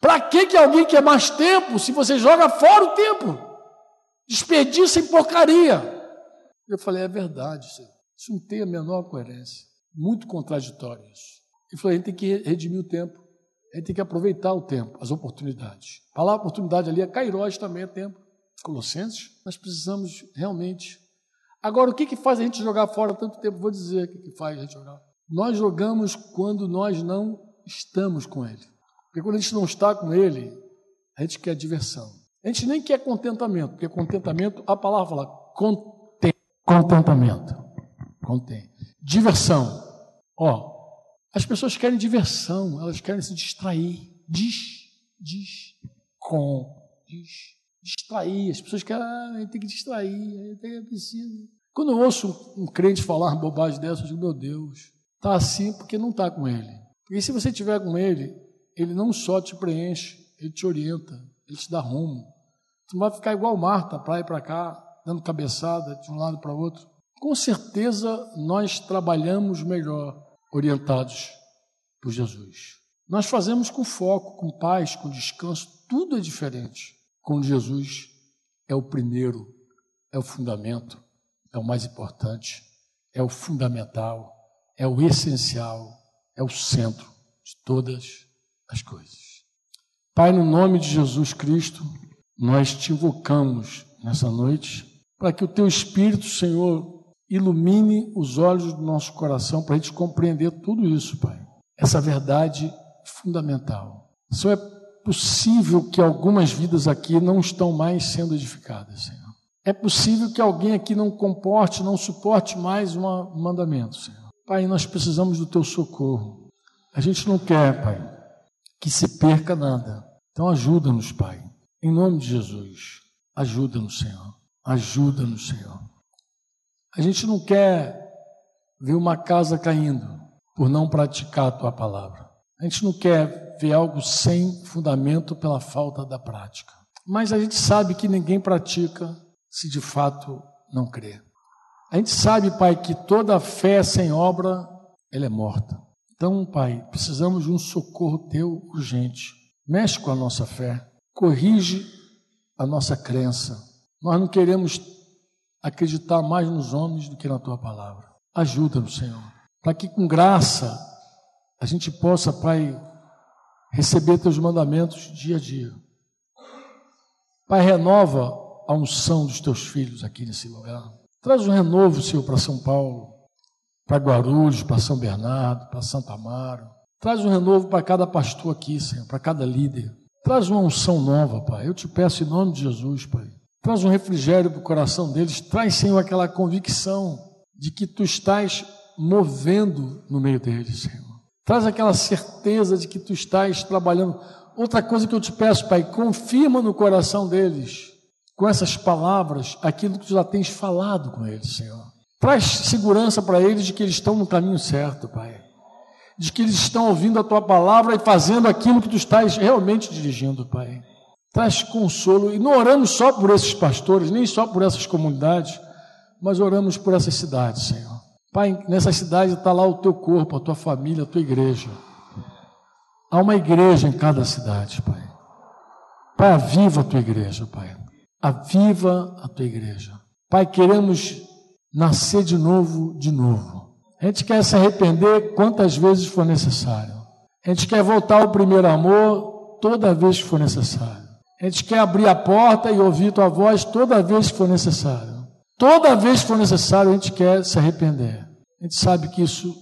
S1: Para que, alguém quer mais tempo se você joga fora o tempo? Desperdiça em porcaria. Eu falei, é verdade, senhor. Isso não tem a menor coerência. Muito contraditório isso. Ele falou: a gente tem que redimir o tempo, a gente tem que aproveitar o tempo, as oportunidades. A palavra oportunidade ali é Cairós também é tempo. Colossenses, nós precisamos realmente. Agora, o que, que faz a gente jogar fora tanto tempo? Vou dizer o que, que faz a gente jogar. Nós jogamos quando nós não estamos com Ele. Porque quando a gente não está com Ele, a gente quer diversão. A gente nem quer contentamento, porque contentamento, a palavra fala contém, contentamento. Contém. Diversão. Ó, as pessoas querem diversão, elas querem se distrair. Diz, diz, com, diz, distrair. As pessoas querem, ah, tem que distrair, tem que precisa. Quando eu ouço um crente falar bobagem dessa, eu digo, meu Deus, está assim porque não está com ele. Porque se você estiver com ele, ele não só te preenche, ele te orienta, ele te dá rumo. Tu não vai ficar igual Marta, para ir para cá, dando cabeçada de um lado para outro. Com certeza nós trabalhamos melhor orientados por Jesus. Nós fazemos com foco, com paz, com descanso, tudo é diferente. Com Jesus é o primeiro, é o fundamento, é o mais importante, é o fundamental, é o essencial, é o centro de todas as coisas. Pai, no nome de Jesus Cristo, nós te invocamos nessa noite para que o teu Espírito, Senhor, ilumine os olhos do nosso coração para a gente compreender tudo isso, Pai. Essa verdade fundamental. Só é possível que algumas vidas aqui não estão mais sendo edificadas, Senhor. É possível que alguém aqui não comporte, não suporte mais um mandamento, Senhor. Pai, nós precisamos do teu socorro. A gente não quer, Pai, que se perca nada. Então ajuda-nos, Pai. Em nome de Jesus, ajuda-nos, Senhor. Ajuda-nos, Senhor. A gente não quer ver uma casa caindo por não praticar a tua palavra. A gente não quer ver algo sem fundamento pela falta da prática. Mas a gente sabe que ninguém pratica se de fato não crê. A gente sabe, Pai, que toda fé sem obra, ela é morta. Então, Pai, precisamos de um socorro teu urgente. Mexe com a nossa fé, corrige a nossa crença. Nós não queremos acreditar mais nos homens do que na tua palavra. Ajuda-nos, Senhor, para que com graça a gente possa, Pai, receber teus mandamentos dia a dia. Pai, renova a unção dos teus filhos aqui nesse lugar. Traz um renovo, Senhor, para São Paulo para Guarulhos, para São Bernardo, para Santa Amaro. Traz um renovo para cada pastor aqui, Senhor, para cada líder. Traz uma unção nova, Pai. Eu te peço em nome de Jesus, Pai. Traz um refrigério para o coração deles. Traz, Senhor, aquela convicção de que tu estás movendo no meio deles, Senhor. Traz aquela certeza de que tu estás trabalhando. Outra coisa que eu te peço, Pai, confirma no coração deles, com essas palavras, aquilo que tu já tens falado com eles, Senhor. Traz segurança para eles de que eles estão no caminho certo, Pai. De que eles estão ouvindo a tua palavra e fazendo aquilo que tu estás realmente dirigindo, Pai. Traz consolo. E não oramos só por esses pastores, nem só por essas comunidades, mas oramos por essas cidades, Senhor. Pai, nessa cidade está lá o teu corpo, a tua família, a tua igreja. Há uma igreja em cada cidade, Pai. Pai, aviva a tua igreja, Pai. Aviva a tua igreja. Pai, queremos nascer de novo, de novo. A gente quer se arrepender quantas vezes for necessário. A gente quer voltar ao primeiro amor toda vez que for necessário. A gente quer abrir a porta e ouvir tua voz toda vez que for necessário. Toda vez que for necessário, a gente quer se arrepender. A gente sabe que isso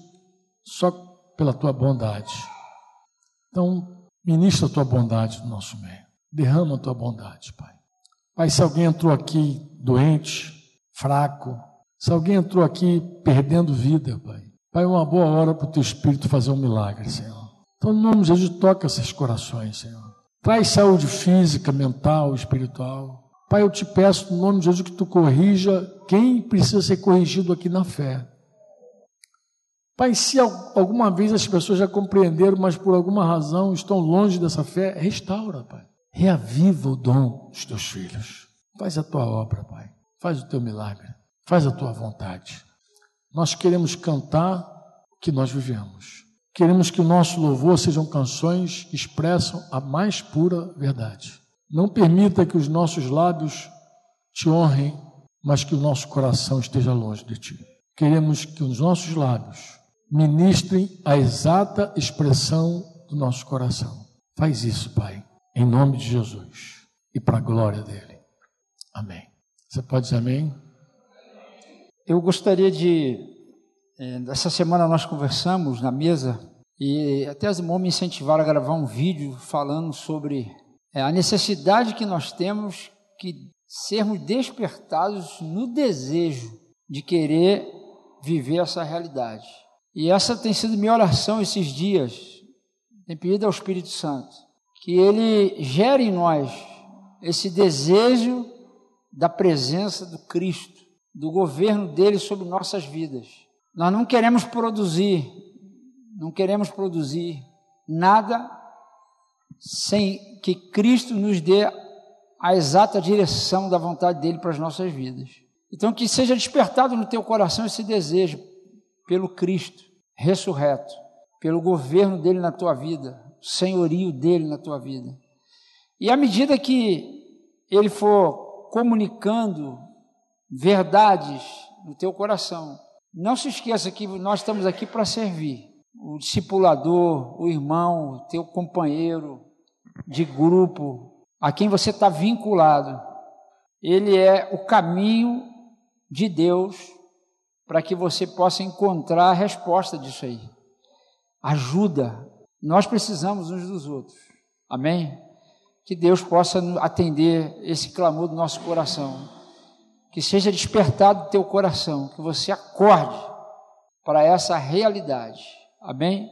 S1: só pela tua bondade. Então, ministra a tua bondade no nosso meio. Derrama a tua bondade, Pai. Pai, se alguém entrou aqui doente, fraco, se alguém entrou aqui perdendo vida, Pai, Pai, é uma boa hora para o teu Espírito fazer um milagre, Senhor. Então, no nome de Jesus, toca esses corações, Senhor. Traz saúde física, mental, espiritual. Pai, eu te peço, no nome de Jesus, que tu corrija quem precisa ser corrigido aqui na fé. Pai, se alguma vez as pessoas já compreenderam, mas por alguma razão estão longe dessa fé, restaura, Pai. Reaviva o dom dos teus filhos. Faz a tua obra, Pai. Faz o teu milagre. Faz a tua vontade. Nós queremos cantar o que nós vivemos. Queremos que o nosso louvor sejam canções que expressam a mais pura verdade. Não permita que os nossos lábios te honrem, mas que o nosso coração esteja longe de ti. Queremos que os nossos lábios ministrem a exata expressão do nosso coração. Faz isso, Pai, em nome de Jesus e para a glória dele. Amém. Você pode dizer amém?
S2: Eu gostaria de. É, essa semana nós conversamos na mesa e até as irmãos me incentivaram a gravar um vídeo falando sobre é, a necessidade que nós temos que sermos despertados no desejo de querer viver essa realidade. E essa tem sido minha oração esses dias. Tem pedido ao Espírito Santo que ele gere em nós esse desejo da presença do Cristo do governo dele sobre nossas vidas. Nós não queremos produzir, não queremos produzir nada sem que Cristo nos dê a exata direção da vontade dele para as nossas vidas. Então, que seja despertado no teu coração esse desejo pelo Cristo ressurreto, pelo governo dele na tua vida, senhorio dele na tua vida. E à medida que ele for comunicando verdades no teu coração. Não se esqueça que nós estamos aqui para servir. O discipulador, o irmão, o teu companheiro de grupo, a quem você está vinculado, ele é o caminho de Deus para que você possa encontrar a resposta disso aí. Ajuda. Nós precisamos uns dos outros. Amém? Que Deus possa atender esse clamor do nosso coração. Que seja despertado o teu coração, que você acorde para essa realidade. Amém?